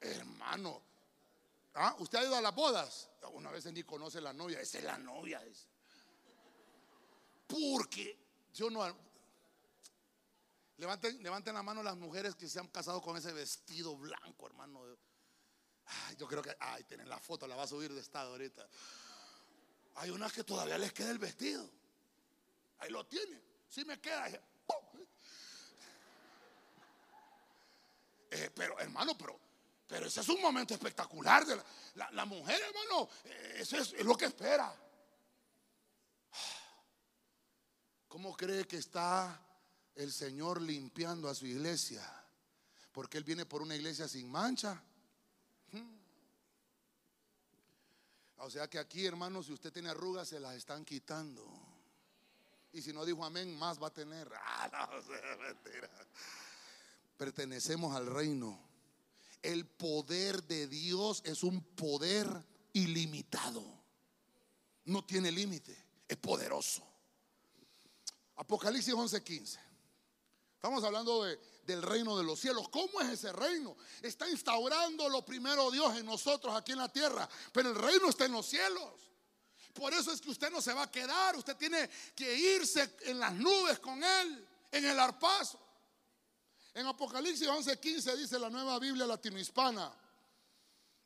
Hermano, ¿Ah? ¿Usted ha ido a las bodas? Una vez ni conoce la novia. Esa es la novia. Es. Porque yo no. Levanten, levanten la mano las mujeres que se han casado con ese vestido blanco, hermano. yo creo que. Ay, tienen la foto, la va a subir de estado ahorita. Hay unas que todavía les queda el vestido. Ahí lo tiene. Sí me queda. Eh, pero, hermano, pero pero ese es un momento espectacular. De la, mujer, hermano, eh, eso es, lo que espera. ¿Cómo cree que está el Señor limpiando a su iglesia? Porque Él viene por una iglesia sin mancha. Hmm. O sea que aquí, hermano, si usted tiene arrugas, se las están quitando. Y si no dijo amén, más va a tener. Ah, no, mentira. Pertenecemos al reino el poder de Dios es un poder ilimitado. No tiene límite, es poderoso. Apocalipsis 11:15. Estamos hablando del reino de los cielos. ¿Cómo es ese reino? Está instaurando lo primero Dios en nosotros aquí en la tierra, pero el reino está en los cielos. Por eso es que usted no se va a quedar, usted tiene que irse en las nubes con Él, en el arpazo. En Apocalipsis 11:15 dice la nueva Biblia latinohispana,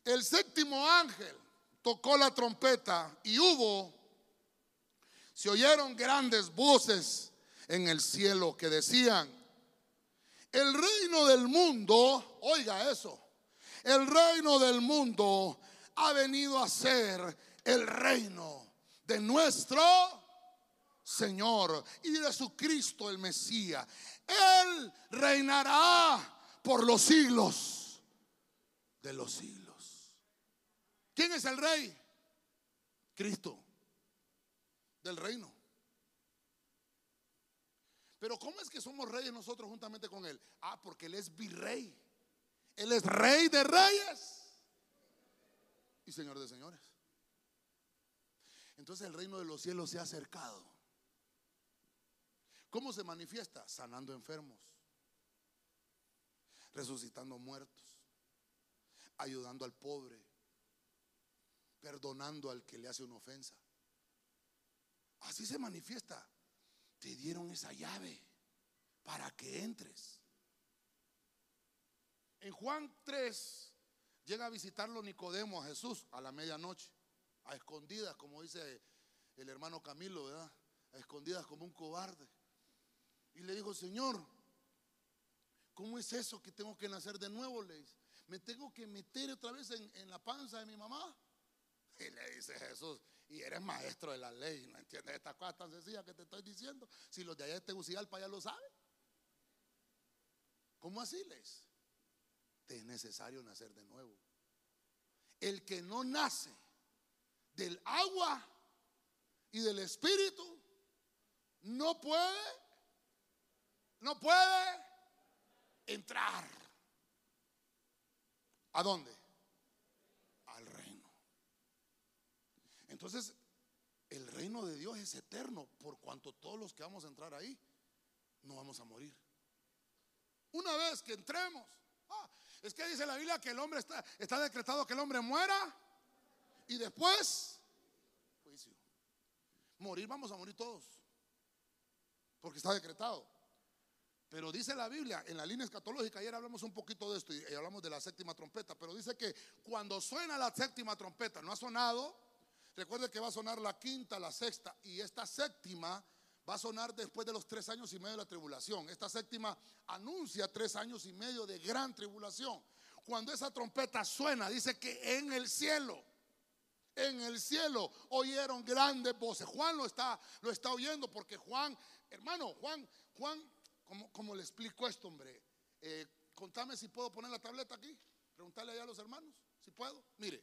el séptimo ángel tocó la trompeta y hubo, se oyeron grandes voces en el cielo que decían, el reino del mundo, oiga eso, el reino del mundo ha venido a ser el reino de nuestro Señor y de su Cristo el Mesías. Él reinará por los siglos de los siglos. ¿Quién es el rey? Cristo del reino. Pero ¿cómo es que somos reyes nosotros juntamente con Él? Ah, porque Él es virrey. Él es rey de reyes y señor de señores. Entonces el reino de los cielos se ha acercado. ¿Cómo se manifiesta? Sanando enfermos, resucitando muertos, ayudando al pobre, perdonando al que le hace una ofensa. Así se manifiesta. Te dieron esa llave para que entres. En Juan 3 llega a visitarlo Nicodemo a Jesús a la medianoche, a escondidas, como dice el hermano Camilo, ¿verdad? A escondidas como un cobarde. Y le dijo, Señor, ¿cómo es eso que tengo que nacer de nuevo? Le dice, ¿me tengo que meter otra vez en, la panza de mi mamá? Y le dice Jesús, y eres maestro de la ley, ¿no entiendes esta cosa tan sencilla que te estoy diciendo? Si los de allá de Tegucigalpa ya lo saben. ¿Cómo así les? Te es necesario nacer de nuevo. El que no nace del agua y del espíritu no puede no puede entrar. ¿A dónde? Al reino. Entonces, el reino de Dios es eterno, por cuanto todos los que vamos a entrar ahí, no vamos a morir. Una vez que entremos, ah, es que dice la Biblia que el hombre está, está decretado que el hombre muera y después, juicio. Morir, vamos a morir todos, porque está decretado. Pero dice la Biblia, en la línea escatológica, ayer hablamos un poquito de esto y, hablamos de la séptima trompeta, pero dice que cuando suena la séptima trompeta, no ha sonado, recuerde que va a sonar la quinta, la sexta y esta séptima va a sonar después de los tres años y medio de la tribulación. Esta séptima anuncia tres años y medio de gran tribulación. Cuando esa trompeta suena, dice que en el cielo En el cielo oyeron grandes voces. Juan lo está, lo está oyendo porque Juan, hermano, Juan, Juan, ¿cómo, le explico esto, hombre? Eh, contame si puedo poner la tableta aquí. Preguntarle allá a los hermanos, si puedo. Mire,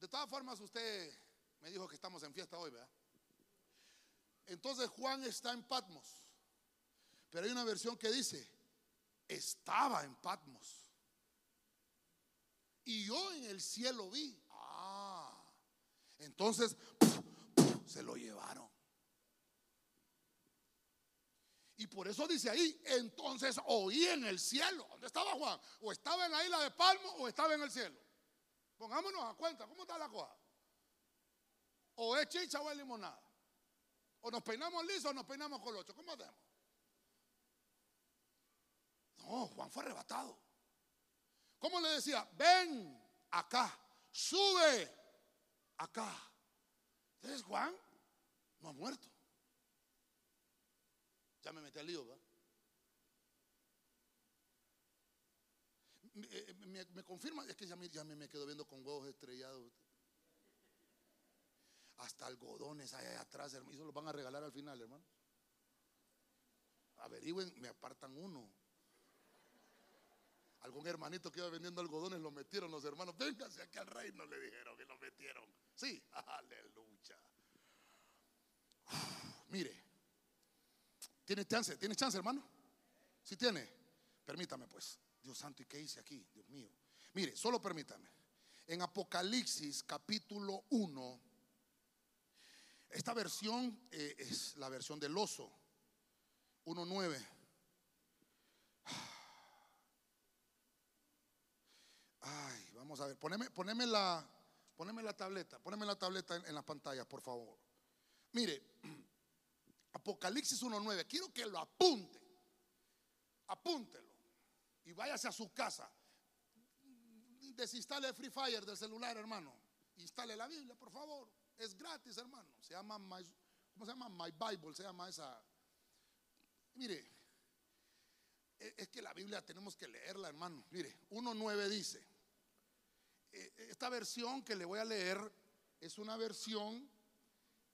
de todas formas usted me dijo que estamos en fiesta hoy, ¿verdad? Entonces Juan está en Patmos. Pero hay una versión que dice, estaba en Patmos. Y yo en el cielo vi. Ah, entonces se lo llevaron. Y por eso dice ahí, entonces oí en el cielo. ¿Dónde estaba Juan? O estaba en la isla de Palmo o estaba en el cielo. Pongámonos a cuenta, ¿cómo está la cosa? O es chicha o es limonada. O nos peinamos liso o nos peinamos colocho. ¿Cómo hacemos? No, Juan fue arrebatado. ¿Cómo le decía? Ven acá, sube acá. Entonces Juan no ha muerto. Ya me metí al lío, ¿verdad? Me, confirma, es que ya me, ya me quedo viendo con huevos estrellados. Hasta algodones hay atrás, hermano. Eso los van a regalar al final, hermano. Averigüen, me apartan uno. Algún hermanito que iba vendiendo algodones lo metieron los hermanos. Véngase aquí al reino, le dijeron que lo metieron. Sí, aleluya. mire, ¿tiene chance? ¿Tiene chance, hermano? Si tiene, permítame pues. Dios santo, ¿y qué hice aquí? Dios mío. Mire, solo permítame. En Apocalipsis capítulo 1, esta versión eh, es la versión del oso, 1.9. Ay, vamos a ver, poneme, la, poneme la tableta, poneme la tableta en, en las pantallas, por favor. Mire, Apocalipsis 1.9, quiero que lo apunte, apúntelo y váyase a su casa. Desinstale Free Fire del celular, hermano. Instale la Biblia, por favor. Es gratis, hermano. Se llama My, ¿cómo se llama? My Bible, se llama esa. Mire, e, es que la Biblia tenemos que leerla, hermano. Mire, 1.9 dice, e, esta versión que le voy a leer es una versión,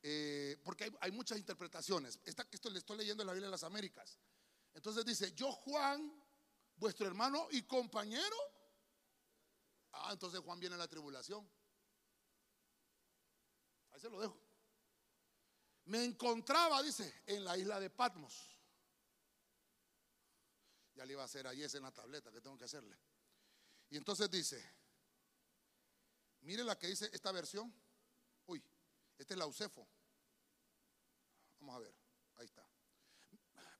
eh, porque hay, muchas interpretaciones. Esta esto le estoy leyendo en la Biblia de las Américas. Entonces dice, yo Juan, vuestro hermano y compañero. Ah, entonces Juan viene en la tribulación. Ahí se lo dejo. Me encontraba, dice, en la isla de Patmos. Ya le iba a hacer ahí esa en la tableta que tengo que hacerle. Y entonces dice, mire la que dice esta versión. Uy, este es la Eusefo. Vamos a ver, ahí está.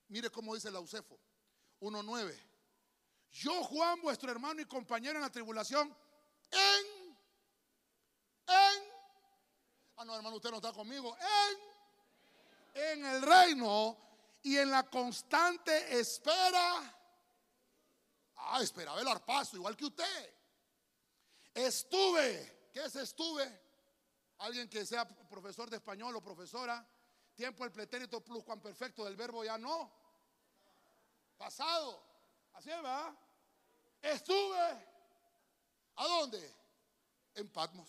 Mire cómo dice la Eusefo. 1.9. Yo, Juan, vuestro hermano y compañero en la tribulación, en, en Ah, no, hermano, usted no está conmigo. En, en el reino y en la constante espera. Ah, esperaba el arpazo, igual que usted. Estuve. ¿Qué es estuve? Alguien que sea profesor de español o profesora. Tiempo el pretérito plus cuan perfecto del verbo ya no. Pasado. Así es, ¿verdad? Estuve. ¿A dónde? En Patmos.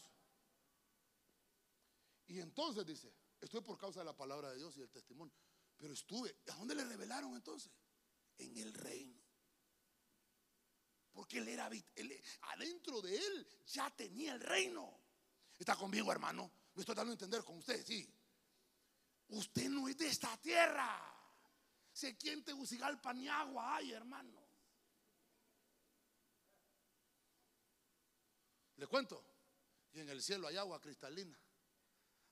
Y entonces dice, estuve por causa de la palabra de Dios y del testimonio. Pero estuve, ¿a dónde le revelaron entonces? En el reino. Porque él era, adentro de él ya tenía el reino. ¿Está conmigo, hermano? Me estoy dando a entender con usted, sí. Usted no es de esta tierra. Se quien Tegucigalpa ni agua hay, hermano. Le cuento. Y en el cielo hay agua cristalina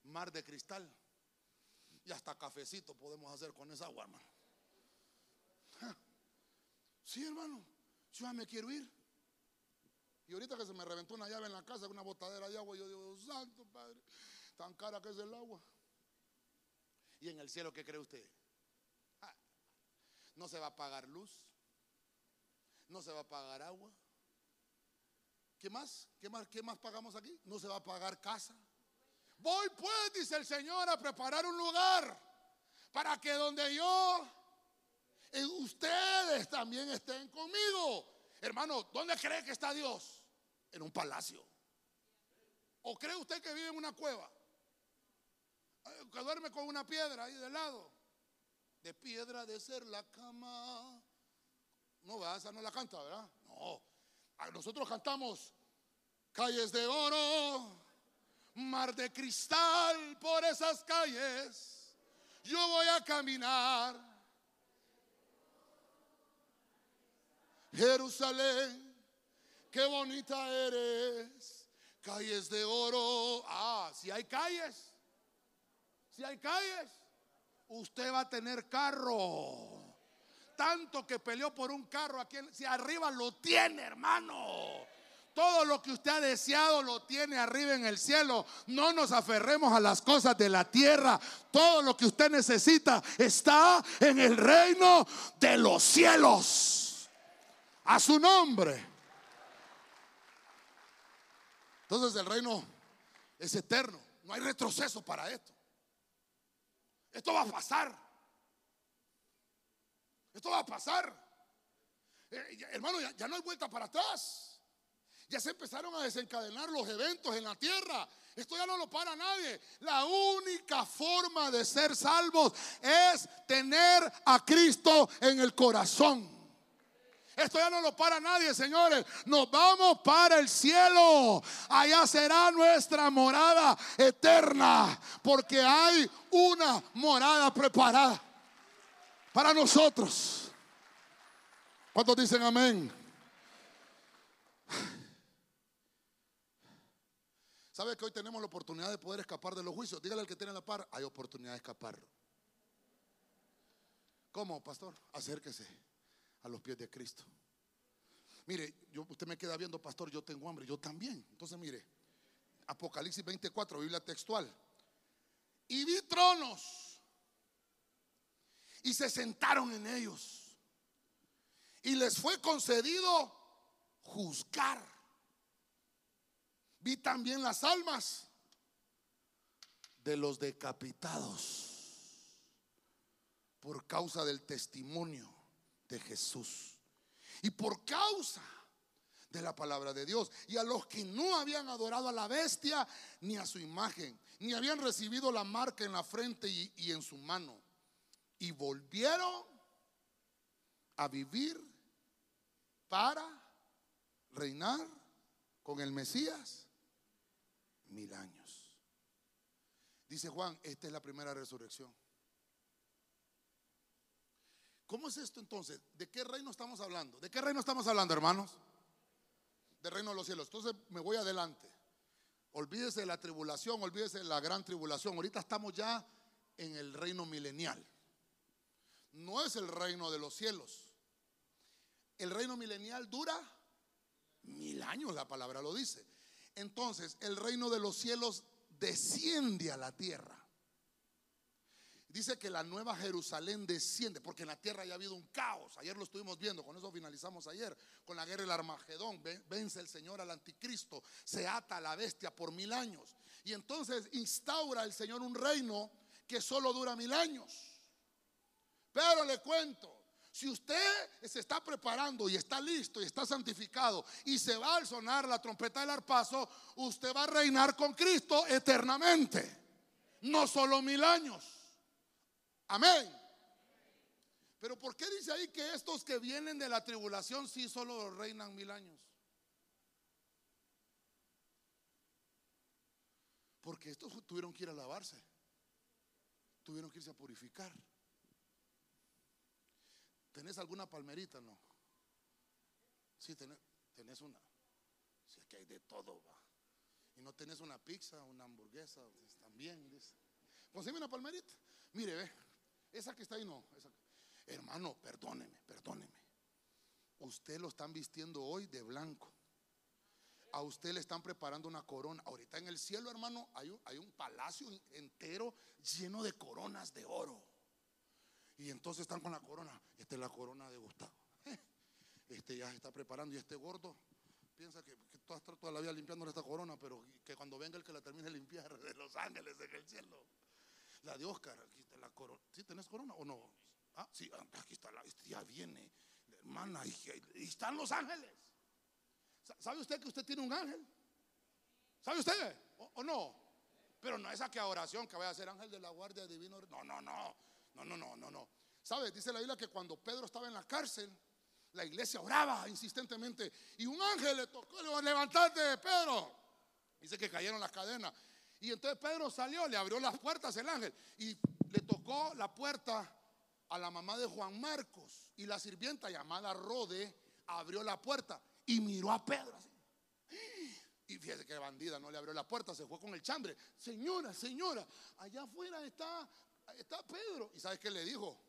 mar de cristal. Y hasta cafecito podemos hacer con esa agua, hermano. Sí, hermano. Yo ya me quiero ir. Y ahorita que se me reventó una llave en la casa, una botadera de agua, yo digo, santo Padre, tan cara que es el agua. Y en el cielo, ¿qué cree usted? Ah, no se va a pagar luz, no se va a pagar agua. ¿Qué más? ¿Qué más? ¿Qué más pagamos aquí? No se va a pagar casa. Voy pues, dice el Señor, a preparar un lugar para que donde yo, ustedes también estén conmigo. Hermano, ¿dónde cree que está Dios? En un palacio. ¿O cree usted que vive en una cueva? Que duerme con una piedra ahí de lado. De piedra de ser la cama. No, va, esa no la canta, ¿verdad? No. Ah, Nosotros cantamos calles de oro, mar de cristal por esas calles. Yo voy a caminar. Jerusalén, qué bonita eres. Calles de oro. Ah, si hay calles. Si hay calles, usted va a tener carro. Tanto que peleó por un carro aquí, si arriba lo tiene, hermano. Todo lo que usted ha deseado lo tiene arriba en el cielo. No nos aferremos a las cosas de la tierra. Todo lo que usted necesita está en el reino de los cielos. A su nombre. Entonces el reino es eterno. No hay retroceso para esto. Esto va a pasar. Esto va a pasar. Eh, hermano, ya, ya no hay vuelta para atrás. Ya se empezaron a desencadenar los eventos en la tierra. Esto ya no lo para nadie. La única forma de ser salvos es tener a Cristo en el corazón. Esto ya no lo para nadie, señores. Nos vamos para el cielo. Allá será nuestra morada eterna. Porque hay una morada preparada para nosotros. ¿Cuántos dicen amén? ¿Sabe que hoy tenemos la oportunidad de poder escapar de los juicios? Dígale al que tiene la par, hay oportunidad de escapar. ¿Cómo, pastor? Acérquese a los pies de Cristo. Mire, yo, usted me queda viendo, pastor, yo tengo hambre, yo también. Entonces, mire, Apocalipsis 24, Biblia textual. Y vi tronos y se sentaron en ellos. Y les fue concedido juzgar. Vi también las almas de los decapitados por causa del testimonio de Jesús y por causa de la palabra de Dios. Y a los que no habían adorado a la bestia ni a su imagen, ni habían recibido la marca en la frente y, en su mano. Y volvieron a vivir para reinar con el Mesías mil años. Dice Juan, esta es la primera resurrección. ¿Cómo es esto entonces? ¿De qué reino estamos hablando? ¿De qué reino estamos hablando, hermanos? Del reino de los cielos. Entonces me voy adelante. Olvídese de la tribulación, olvídese de la gran tribulación. Ahorita estamos ya en el reino milenial. No es el reino de los cielos. El reino milenial dura mil años, la palabra lo dice. Entonces, el reino de los cielos desciende a la tierra. Dice que la nueva Jerusalén desciende, porque en la tierra ya ha habido un caos. Ayer lo estuvimos viendo, con eso finalizamos ayer, con la guerra del Armagedón. Ven- Vence el Señor al anticristo, se ata a la bestia por mil años. Y entonces instaura el Señor un reino que solo dura mil años. Pero le cuento, si usted se está preparando y está listo y está santificado y se va al sonar la trompeta del arpazo, usted va a reinar con Cristo eternamente. No solo mil años. Amén. Pero ¿por qué dice ahí que estos que vienen de la tribulación sí solo reinan mil años? Porque estos tuvieron que ir a lavarse. Tuvieron que irse a purificar. ¿Tenés alguna palmerita? No. Sí, tenés, tenés una. Si aquí hay de todo, va. Y no tenés una pizza, una hamburguesa, pues, también, dice. Una palmerita. Mire, ve. Esa que está ahí no. esa- Hermano, perdóneme, perdóneme. Usted lo están vistiendo hoy de blanco. A usted le están preparando una corona. Ahorita en el cielo, hermano, hay un, hay un palacio entero lleno de coronas de oro. Y entonces están con la corona. Esta es la corona de Gustavo. Este ya se está preparando y este gordo piensa que, que toda, toda la vida limpiándole esta corona, pero que cuando venga el que la termine de limpiar de los ángeles en el cielo. La de Oscar, aquí está la corona. ¿Sí tenés corona o no? Ah, sí, ah, aquí está la, este ya viene, la hermana, y, están los ángeles. Sa- ¿Sabe usted que usted tiene un ángel? ¿Sabe usted? ¿O, no? Pero no esa que oración que vaya a ser ángel de la guardia divino. No, no, no. No, no, no, no, no. ¿Sabes? Dice la Biblia que cuando Pedro estaba en la cárcel, la iglesia oraba insistentemente y un ángel le tocó, le dijo, Pedro. Dice que cayeron las cadenas. Y entonces Pedro salió, le abrió las puertas el ángel y le tocó la puerta a la mamá de Juan Marcos. Y la sirvienta llamada Rode abrió la puerta y miró a Pedro así. Y fíjese que bandida no le abrió la puerta, se fue con el chambre. Señora, señora, allá afuera está, está Pedro. ¿Y sabes qué le dijo?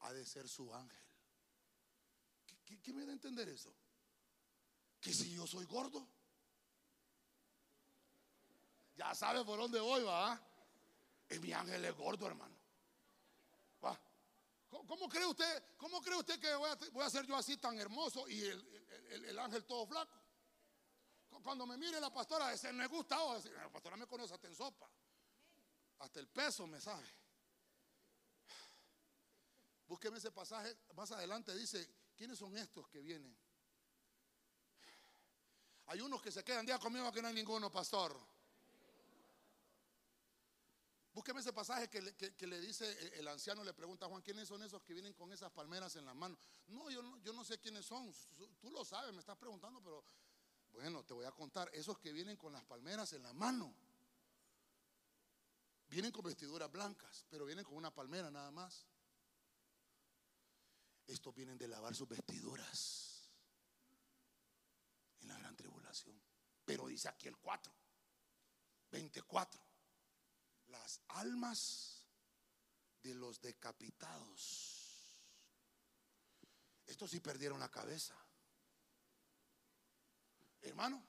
Ha de ser su ángel. ¿Qué, me da a entender eso? Que si yo soy gordo, ya sabe por dónde voy, va. Y mi ángel es gordo, hermano. ¿Va? ¿Cómo, cree usted, cómo cree usted que voy a, ser yo así tan hermoso y el, ángel todo flaco? Cuando me mire la pastora, ese me gusta, la pastora me conoce hasta en sopa. Hasta el peso me sabe. Búsqueme ese pasaje más adelante, dice, ¿quiénes son estos que vienen? Hay unos que se quedan día conmigo que no hay ninguno, pastor. Búsqueme ese pasaje que le, dice el anciano, le pregunta a Juan, ¿quiénes son esos que vienen con esas palmeras en las manos? No yo, no, yo no sé quiénes son, tú lo sabes, me estás preguntando, pero bueno, te voy a contar, esos que vienen con las palmeras en la mano, vienen con vestiduras blancas, pero vienen con una palmera nada más. Estos vienen de lavar sus vestiduras en la gran tribulación. Pero dice aquí el 4, 24 las almas de los decapitados. Estos sí perdieron la cabeza. Hermano,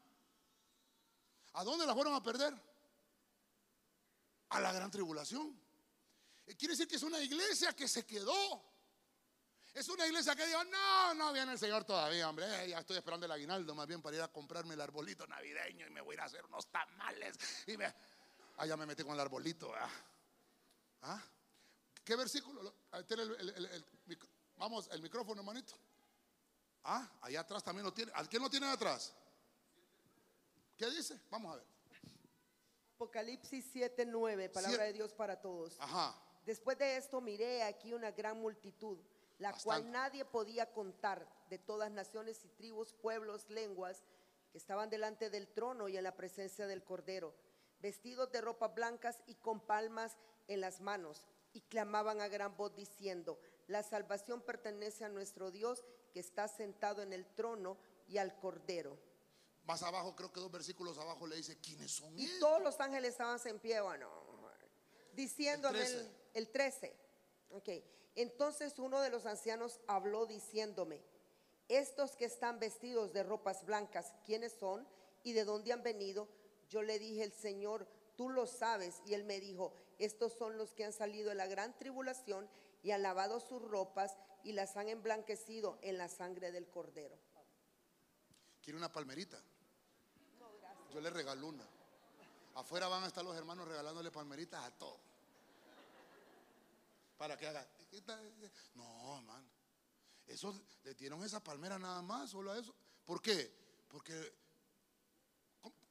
¿a dónde la fueron a perder? A la gran tribulación. Eh, quiere decir que es una iglesia que se quedó. Es una iglesia que dijo, no, no viene el Señor todavía, hombre. Eh, ya estoy esperando el aguinaldo más bien para ir a comprarme el arbolito navideño y me voy a ir a hacer unos tamales. Y me, Ah, ya me metí con el arbolito. ¿Ah? ¿Qué versículo? vamos, el micrófono, hermanito. Ah, allá atrás también lo tiene. ¿A quién lo tiene atrás? ¿Qué dice? Vamos a ver. Apocalipsis 7, 9, palabra de Dios para todos. Ajá. Después de esto miré aquí una gran multitud, la cual nadie podía contar, de todas naciones y tribus, pueblos, lenguas, que estaban delante del trono y en la presencia del Cordero vestidos de ropas blancas y con palmas en las manos, y clamaban a gran voz diciendo, la salvación pertenece a nuestro Dios que está sentado en el trono y al Cordero. Más abajo, creo que dos versículos abajo le dice, ¿quiénes son? Y todos los ángeles estaban en pie, bueno, diciendo el, el 13. Ok, entonces uno de los ancianos habló diciéndome, estos que están vestidos de ropas blancas, ¿quiénes son y de dónde han venido? Yo le dije, el Señor, tú lo sabes. Y él me dijo, estos son los que han salido de la gran tribulación y han lavado sus ropas y las han emblanquecido en la sangre del cordero. ¿Quiere una palmerita? Yo le regalo una. Afuera van a estar los hermanos regalándole palmeritas a todos. Para que haga. No, hermano. Eso le dieron esa palmera nada más, solo a eso. ¿Por qué? Porque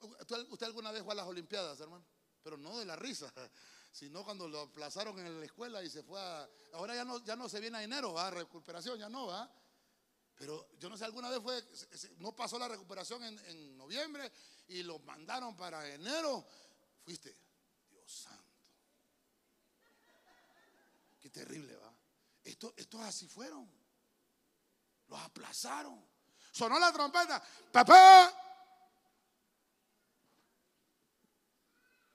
¿Usted alguna vez fue a las Olimpiadas, hermano? Pero no de la risa, sino cuando lo aplazaron en la escuela y se fue a... Ahora ya no, ya no se viene a enero, va, recuperación, ya no, va. Pero yo no sé, alguna vez fue, no pasó la recuperación en, noviembre y lo mandaron para enero. Fuiste, Dios santo. Qué terrible, va. Esto, estos así fueron. Los aplazaron. Sonó la trompeta. Papá,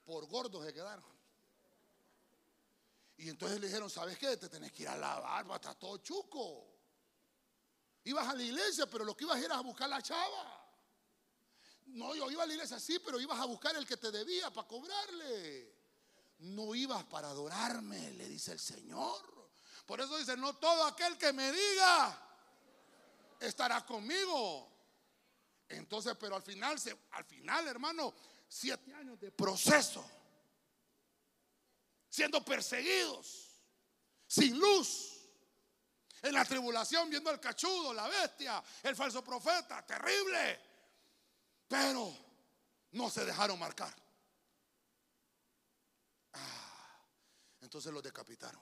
por gordos se quedaron. Y entonces le dijeron, ¿sabes qué? Te tenés que ir a lavar, va a estar todo chuco. Ibas a la iglesia, pero lo que ibas era a buscar la chava. No, yo iba a la iglesia sí, pero ibas a buscar el que te debía para cobrarle. No ibas para adorarme, le dice el Señor. Por eso dice, no todo aquel que me diga estará conmigo. Entonces, pero al final, al final, hermano, siete años de proceso, siendo perseguidos, sin luz, en la tribulación, viendo el cachudo, la bestia, el falso profeta, terrible. Pero no se dejaron marcar. Ah, entonces los decapitaron.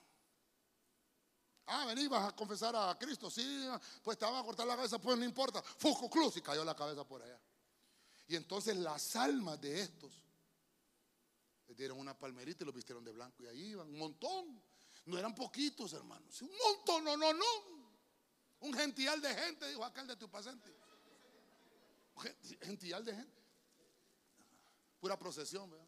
Ah, vení, vas a confesar a Cristo. Sí, pues te van a cortar la cabeza, pues no importa. Fusco Cruz y cayó la cabeza por allá. Y entonces las almas de estos les dieron una palmerita y los vistieron de blanco. Y ahí iban un montón. No eran poquitos, hermanos. Un montón, no, no, no. Un gential de gente, dijo aquel de tu paciente. Gential de gente. Pura procesión, ¿verdad?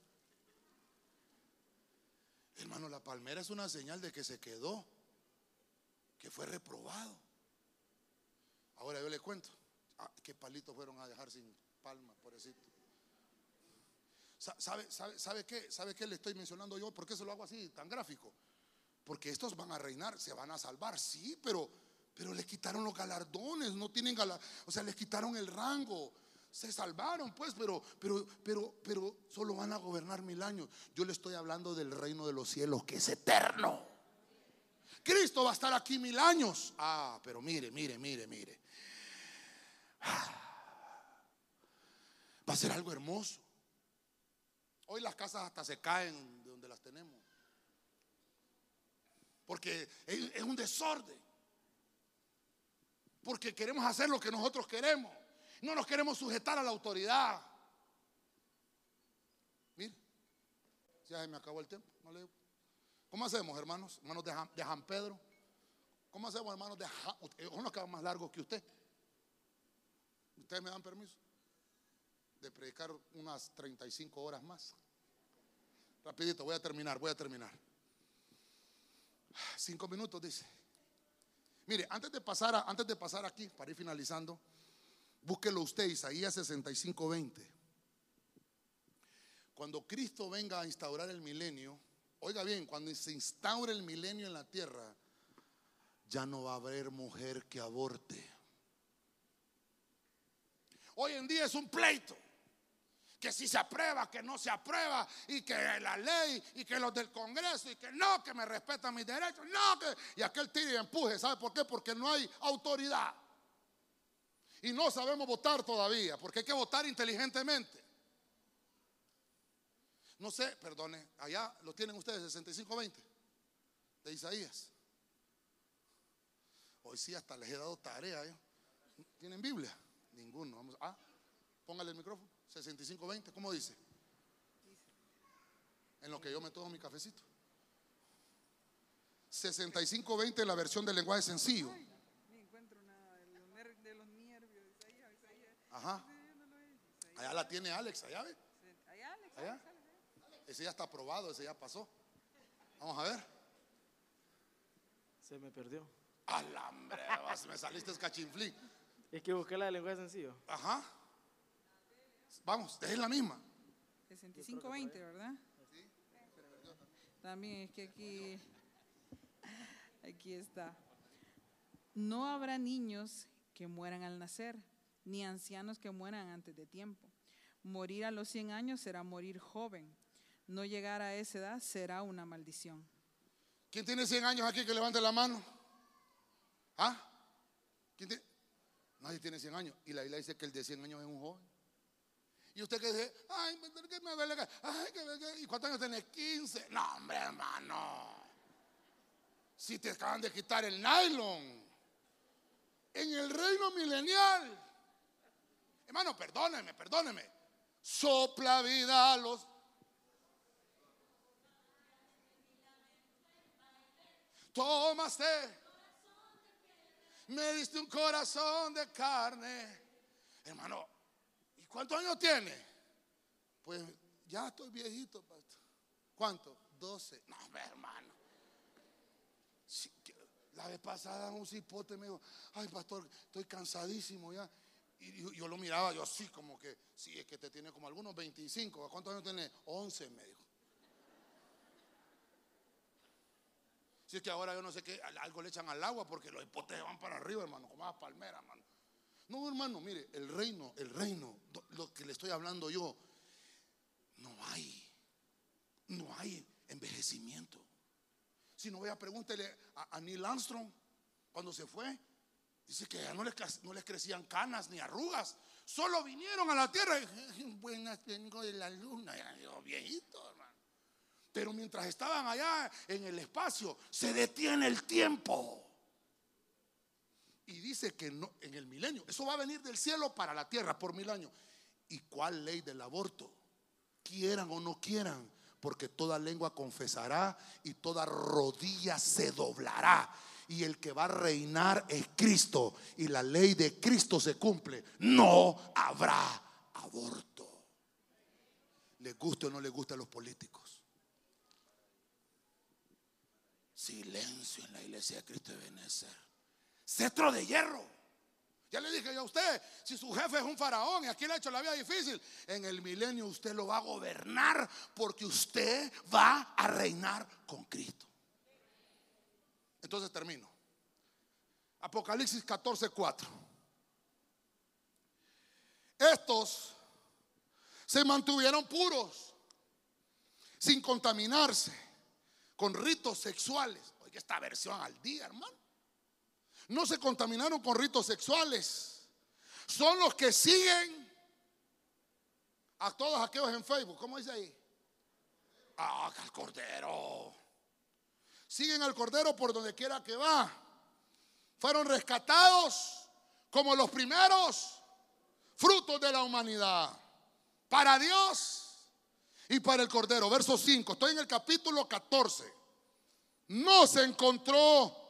Hermano, la palmera es una señal de que se quedó, que fue reprobado. Ahora yo le cuento, ah, qué palitos fueron a dejar sin palma, pobrecito. ¿Sabe, sabe, sabe, qué? ¿Sabe qué le estoy mencionando yo? ¿Por qué se lo hago así, tan gráfico? Porque estos van a reinar, se van a salvar, sí, pero, pero les quitaron los galardones, no tienen galardones, o sea, les quitaron el rango. Se salvaron, pues, pero, pero, pero, pero solo van a gobernar mil años. Yo le estoy hablando del reino de los cielos, que es eterno. Cristo va a estar aquí mil años. Ah, pero mire, mire, mire, mire. Va a ser algo hermoso. Hoy las casas hasta se caen de donde las tenemos. Porque es un desorden. Porque queremos hacer lo que nosotros queremos. No nos queremos sujetar a la autoridad. Mire, ya me acabó el tiempo. ¿Cómo hacemos, hermanos? Hermanos de, San Pedro. ¿Cómo hacemos, hermanos de Uno queda más largo que usted. ¿Ustedes me dan permiso? De predicar unas 35 horas más. Rapidito, voy a terminar, voy a terminar. Cinco minutos, dice. Mire, antes de pasar, antes de pasar aquí, para ir finalizando, búsquelo usted, Isaías 65, 20. Cuando Cristo venga a instaurar el milenio, oiga bien, cuando se instaure el milenio en la tierra, ya no va a haber mujer que aborte. Hoy en día es un pleito que si se aprueba, que no se aprueba, y que la ley, y que los del Congreso, y que no, que me respetan mis derechos, no, que. Y aquel tire y empuje, ¿sabe por qué? Porque no hay autoridad. Y no sabemos votar todavía, porque hay que votar inteligentemente. No sé, perdone, allá lo tienen ustedes, 6520 de Isaías. Hoy sí hasta les he dado tarea. ¿eh? ¿Tienen Biblia? Ninguno. Vamos, ah, póngale el micrófono. 6520, ¿cómo dice? En lo que yo me tomo mi cafecito. 6520 la versión del lenguaje sencillo. encuentro nada de los nervios. Ajá. Allá la tiene Alex, allá ve. Allá, Alex. Allá. Ese ya está aprobado, ese ya pasó. Vamos a ver. Se me perdió. Alambre, me saliste escachinflí. Es que busqué la del lenguaje sencillo. Ajá. Vamos, es la misma. 65-20, ¿verdad? Sí. También es que aquí, aquí está. No habrá niños que mueran al nacer, ni ancianos que mueran antes de tiempo. Morir a los 100 años será morir joven. No llegar a esa edad será una maldición. ¿Quién tiene 100 años aquí que levante la mano? ¿Ah? ¿Quién tiene? Nadie tiene 100 años. Y la Biblia dice que el de 100 años es un joven. Y usted que dice, ay, que me duele, ay, que, ¿y cuántos años tenés? 15. No, hombre, hermano. Si te acaban de quitar el nylon. En el reino milenial. Hermano, perdóneme, perdóneme. Sopla vida a los. Tómaste. Me diste un corazón de carne. Hermano, ¿Cuántos años tiene? Pues ya estoy viejito, pastor. ¿Cuánto? 12. No, hermano. la vez pasada un cipote me dijo, ay, pastor, estoy cansadísimo ya. Y yo, lo miraba, yo así como que, sí, es que te tiene como algunos 25. ¿Cuántos años tiene? 11, me dijo. Si es que ahora yo no sé qué, algo le echan al agua porque los hipotes van para arriba, hermano, como las palmeras, hermano. No, hermano, mire, el reino, el reino, lo que le estoy hablando yo, no hay, no hay envejecimiento. Si no, a pregúntele a, Neil Armstrong cuando se fue. Dice que ya no les, no les crecían canas ni arrugas solo vinieron a la tierra. y, Buenas, vengo de la luna. Ya digo, viejito, hermano. Pero mientras estaban allá en el espacio, se detiene el tiempo. Y dice que no, en el milenio, eso va a venir del cielo para la tierra por mil años. ¿Y cuál ley del aborto? Quieran o no quieran, porque toda lengua confesará y toda rodilla se doblará. Y el que va a reinar es Cristo. Y la ley de Cristo se cumple. No habrá aborto. Les guste o no les guste a los políticos. Silencio en la iglesia de Cristo de Benecer. Cetro de hierro. Ya le dije yo a usted, si su jefe es un faraón y aquí le ha hecho la vida difícil, en el milenio usted lo va a gobernar porque usted va a reinar con Cristo. Entonces termino. Apocalipsis 14, 4. Estos se mantuvieron puros, sin contaminarse, con ritos sexuales. Oye, esta versión al día, hermano. No se contaminaron con ritos sexuales. Son los que siguen a todos aquellos en Facebook. ¿Cómo dice ahí? Ah, al cordero. Siguen al cordero por donde quiera que va. Fueron rescatados como los primeros frutos de la humanidad. Para Dios y para el cordero. Verso 5. Estoy en el capítulo 14. No se encontró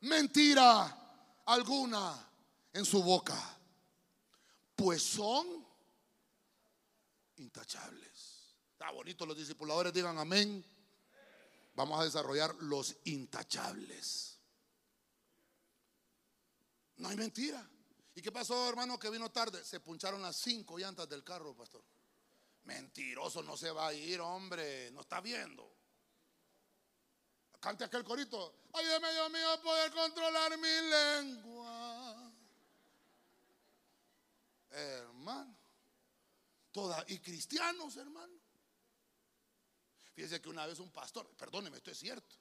mentira alguna en su boca, pues son intachables. Está bonito, los discipuladores digan amén. Vamos a desarrollar los intachables. No hay mentira. ¿Y qué pasó, hermano, que vino tarde? Se puncharon las cinco llantas del carro, pastor. Mentiroso, no se va a ir, hombre. No está viendo. Cante aquel corito. Ayúdame, Dios mío, a poder controlar mi lengua. Hermano. Toda, y cristianos, hermano. Fíjese que una vez un pastor, perdóneme, esto es cierto.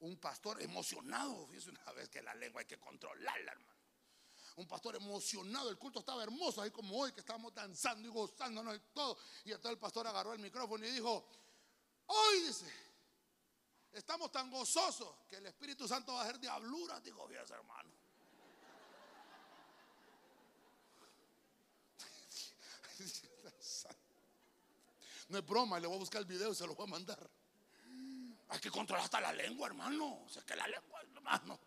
Un pastor emocionado, fíjese una vez que la lengua hay que controlarla, hermano. Un pastor emocionado, el culto estaba hermoso, ahí como hoy que estábamos danzando y gozándonos y todo. Y entonces el pastor agarró el micrófono y dijo, hoy dice, estamos tan gozosos que el Espíritu Santo va a hacer diablura, dijo, fíjese hermano. No es broma, le voy a buscar el video y se lo voy a mandar. Hay que controlar hasta la lengua, hermano. O sea, que la lengua, hermano.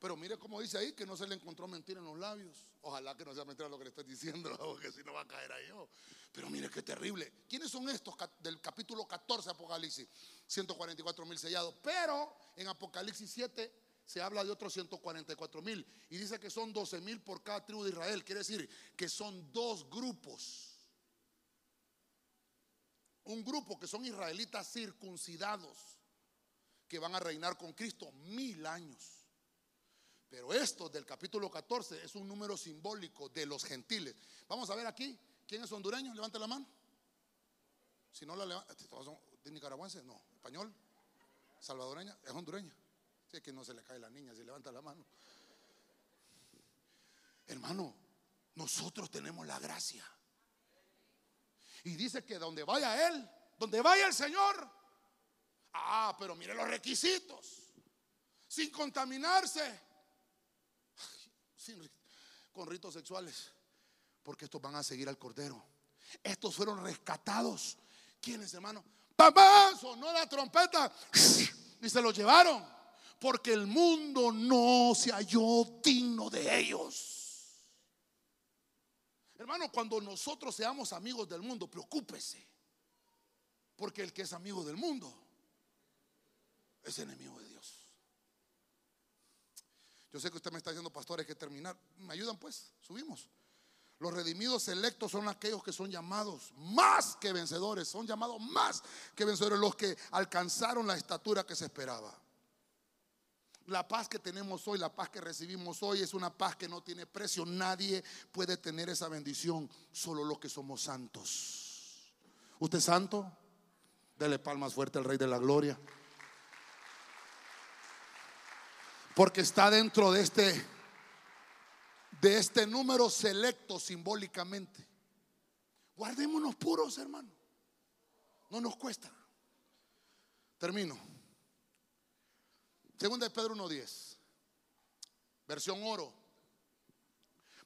Pero mire cómo dice ahí que no se le encontró mentira en los labios. Ojalá que no sea mentira lo que le estoy diciendo, porque si no va a caer ahí yo. Pero mire qué terrible. ¿Quiénes son estos del capítulo 14 Apocalipsis? 144 mil sellados. Pero en Apocalipsis 7 se habla de otros 144 mil. Y dice que son 12 mil por cada tribu de Israel. Quiere decir que son dos grupos. Un grupo que son israelitas circuncidados que van a reinar con Cristo mil años. Pero esto del capítulo 14 es un número simbólico de los gentiles. Vamos a ver aquí, ¿quién es hondureño? Levante la mano. Si no la levanta, ¿todos son de nicaragüense? No, español, salvadoreña, es hondureña. Si que no se le cae la niña si levanta la mano. Hermano, nosotros tenemos la gracia. Y dice que donde vaya Él, donde vaya el Señor, ah, pero mire los requisitos, sin contaminarse, con ritos sexuales, porque estos van a seguir al Cordero. Estos fueron rescatados. ¿Quiénes, hermano? Papá, sonó la trompeta y se los llevaron, porque el mundo no se halló digno de ellos. Hermano, cuando nosotros seamos amigos del mundo, preocúpese. Porque el que es amigo del mundo es enemigo de. Yo sé que usted me está diciendo, pastor, hay que terminar. ¿Me ayudan pues? Subimos. Los redimidos selectos son aquellos que son llamados más que vencedores. Son llamados más que vencedores. Los que alcanzaron la estatura que se esperaba. La paz que tenemos hoy, la paz que recibimos hoy es una paz que no tiene precio. Nadie puede tener esa bendición, solo los que somos santos. ¿Usted es santo? Dele palmas fuerte al Rey de la Gloria. Porque está dentro de este de este número selecto simbólicamente. Guardémonos puros, hermano. No nos cuesta. Termino. Segunda de Pedro 1.10. Versión oro.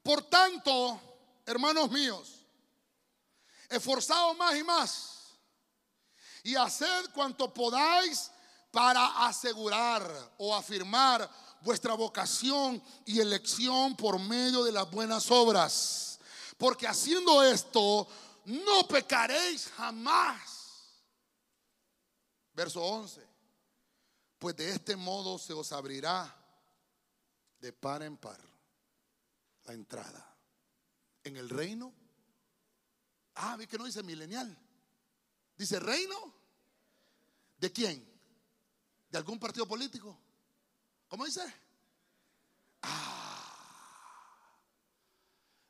Por tanto, hermanos míos, esforzados más y más y haced cuanto podáis para asegurar o afirmar vuestra vocación y elección por medio de las buenas obras. Porque haciendo esto, no pecaréis jamás. Verso 11. Pues de este modo se os abrirá de par en par la entrada en el reino. Ah, vi que no dice milenial. Dice reino. ¿De quién? ¿De algún partido político? ¿Cómo dice? Ah,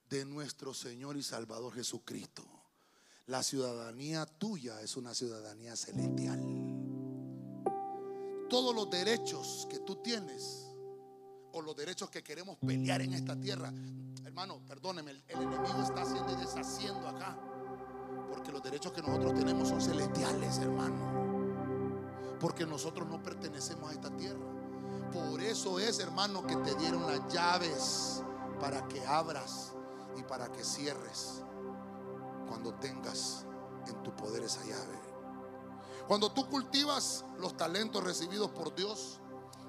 de nuestro Señor y Salvador Jesucristo. La ciudadanía tuya es una ciudadanía celestial. Todos los derechos que tú tienes o los derechos que queremos pelear en esta tierra, hermano, perdóneme, el, el enemigo está haciendo y deshaciendo acá. Porque los derechos que nosotros tenemos son celestiales, hermano. Porque nosotros no pertenecemos a esta tierra. Por eso es, hermano, que te dieron las llaves para que abras y para que cierres cuando tengas en tu poder esa llave. Cuando tú cultivas los talentos recibidos por Dios,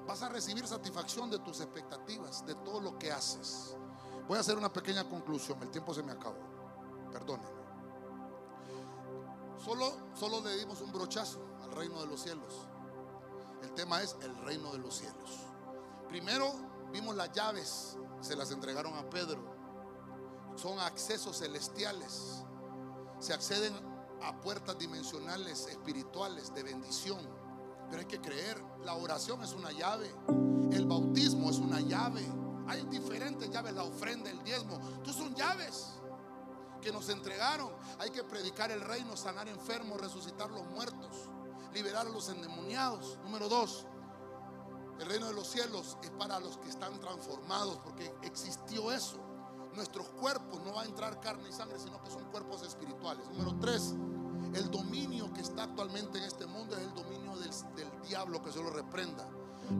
vas a recibir satisfacción de tus expectativas, de todo lo que haces. Voy a hacer una pequeña conclusión, el tiempo se me acabó. Perdónenme. Solo, solo le dimos un brochazo al reino de los cielos. El tema es el reino de los cielos. Primero vimos las llaves, se las entregaron a Pedro. Son accesos celestiales. Se acceden a puertas dimensionales espirituales de bendición. Pero hay que creer, la oración es una llave, el bautismo es una llave. Hay diferentes llaves, la ofrenda, el diezmo. Tú son llaves que nos entregaron. Hay que predicar el reino, sanar enfermos, resucitar los muertos, liberar a los endemoniados. Número dos, el reino de los cielos es para los que están transformados, porque existió eso. Nuestros cuerpos no va a entrar carne y sangre, sino que son cuerpos espirituales. Número tres, el dominio que está actualmente en este mundo es el dominio del, del diablo, que se lo reprenda.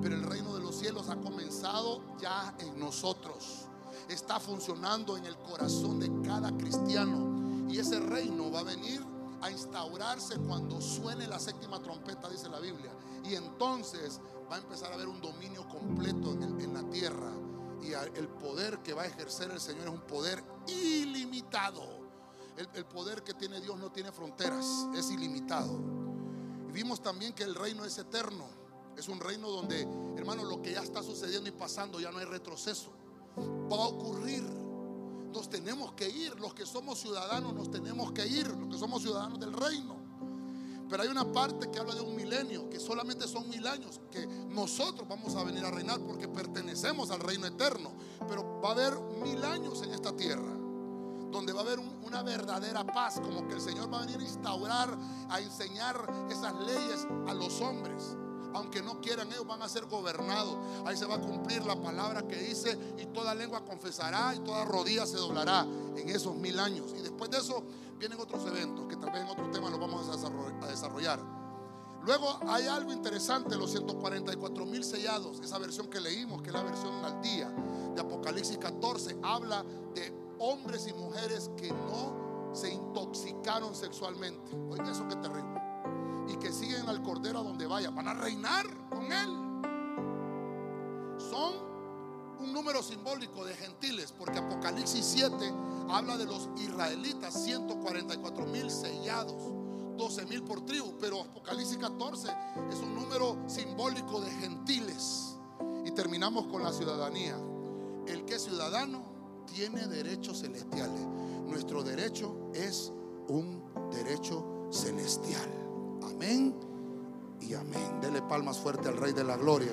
Pero el reino de los cielos ha comenzado ya en nosotros. Está funcionando en el corazón de cada cristiano. Y ese reino va a venir a instaurarse cuando suene la séptima trompeta, dice la Biblia. Y entonces va a empezar a haber un dominio completo en, la tierra. Y el poder que va a ejercer el Señor es un poder ilimitado. El, el poder que tiene Dios no tiene fronteras, es ilimitado. Y vimos también que el reino es eterno. Es un reino donde, hermano, lo que ya está sucediendo y pasando ya no hay retroceso. Va a ocurrir. Nos tenemos que ir. Los que somos ciudadanos nos tenemos que ir. Los que somos ciudadanos del reino. Pero hay una parte que habla de un milenio, que solamente son mil años, que nosotros vamos a venir a reinar porque pertenecemos al reino eterno. Pero va a haber mil años en esta tierra, donde va a haber un- una verdadera paz, como que el Señor va a venir a instaurar, a enseñar esas leyes a los hombres. Aunque no quieran, ellos van a ser gobernados. Ahí se va a cumplir la palabra que dice, y toda lengua confesará y toda rodilla se doblará en esos mil años. Y después de eso vienen otros eventos que tal vez en otro tema los vamos a desarroll- a desarrollar. Luego hay algo interesante, los 144 mil sellados, esa versión que leímos, que es la versión al día de Apocalipsis 14, habla de hombres y mujeres que no se intoxicaron sexualmente. Oiga, eso que terrible. Y que siguen al Cordero a donde vaya, van a reinar con él. Son un número simbólico de gentiles, porque Apocalipsis 7 habla de los israelitas, 144 mil sellados, 12 mil por tribu, pero Apocalipsis 14 es un número simbólico de gentiles. Y terminamos con la ciudadanía. El que es ciudadano tiene derechos celestiales. Nuestro derecho es un derecho celestial. Amén y amén. Dele palmas fuerte al Rey de la Gloria.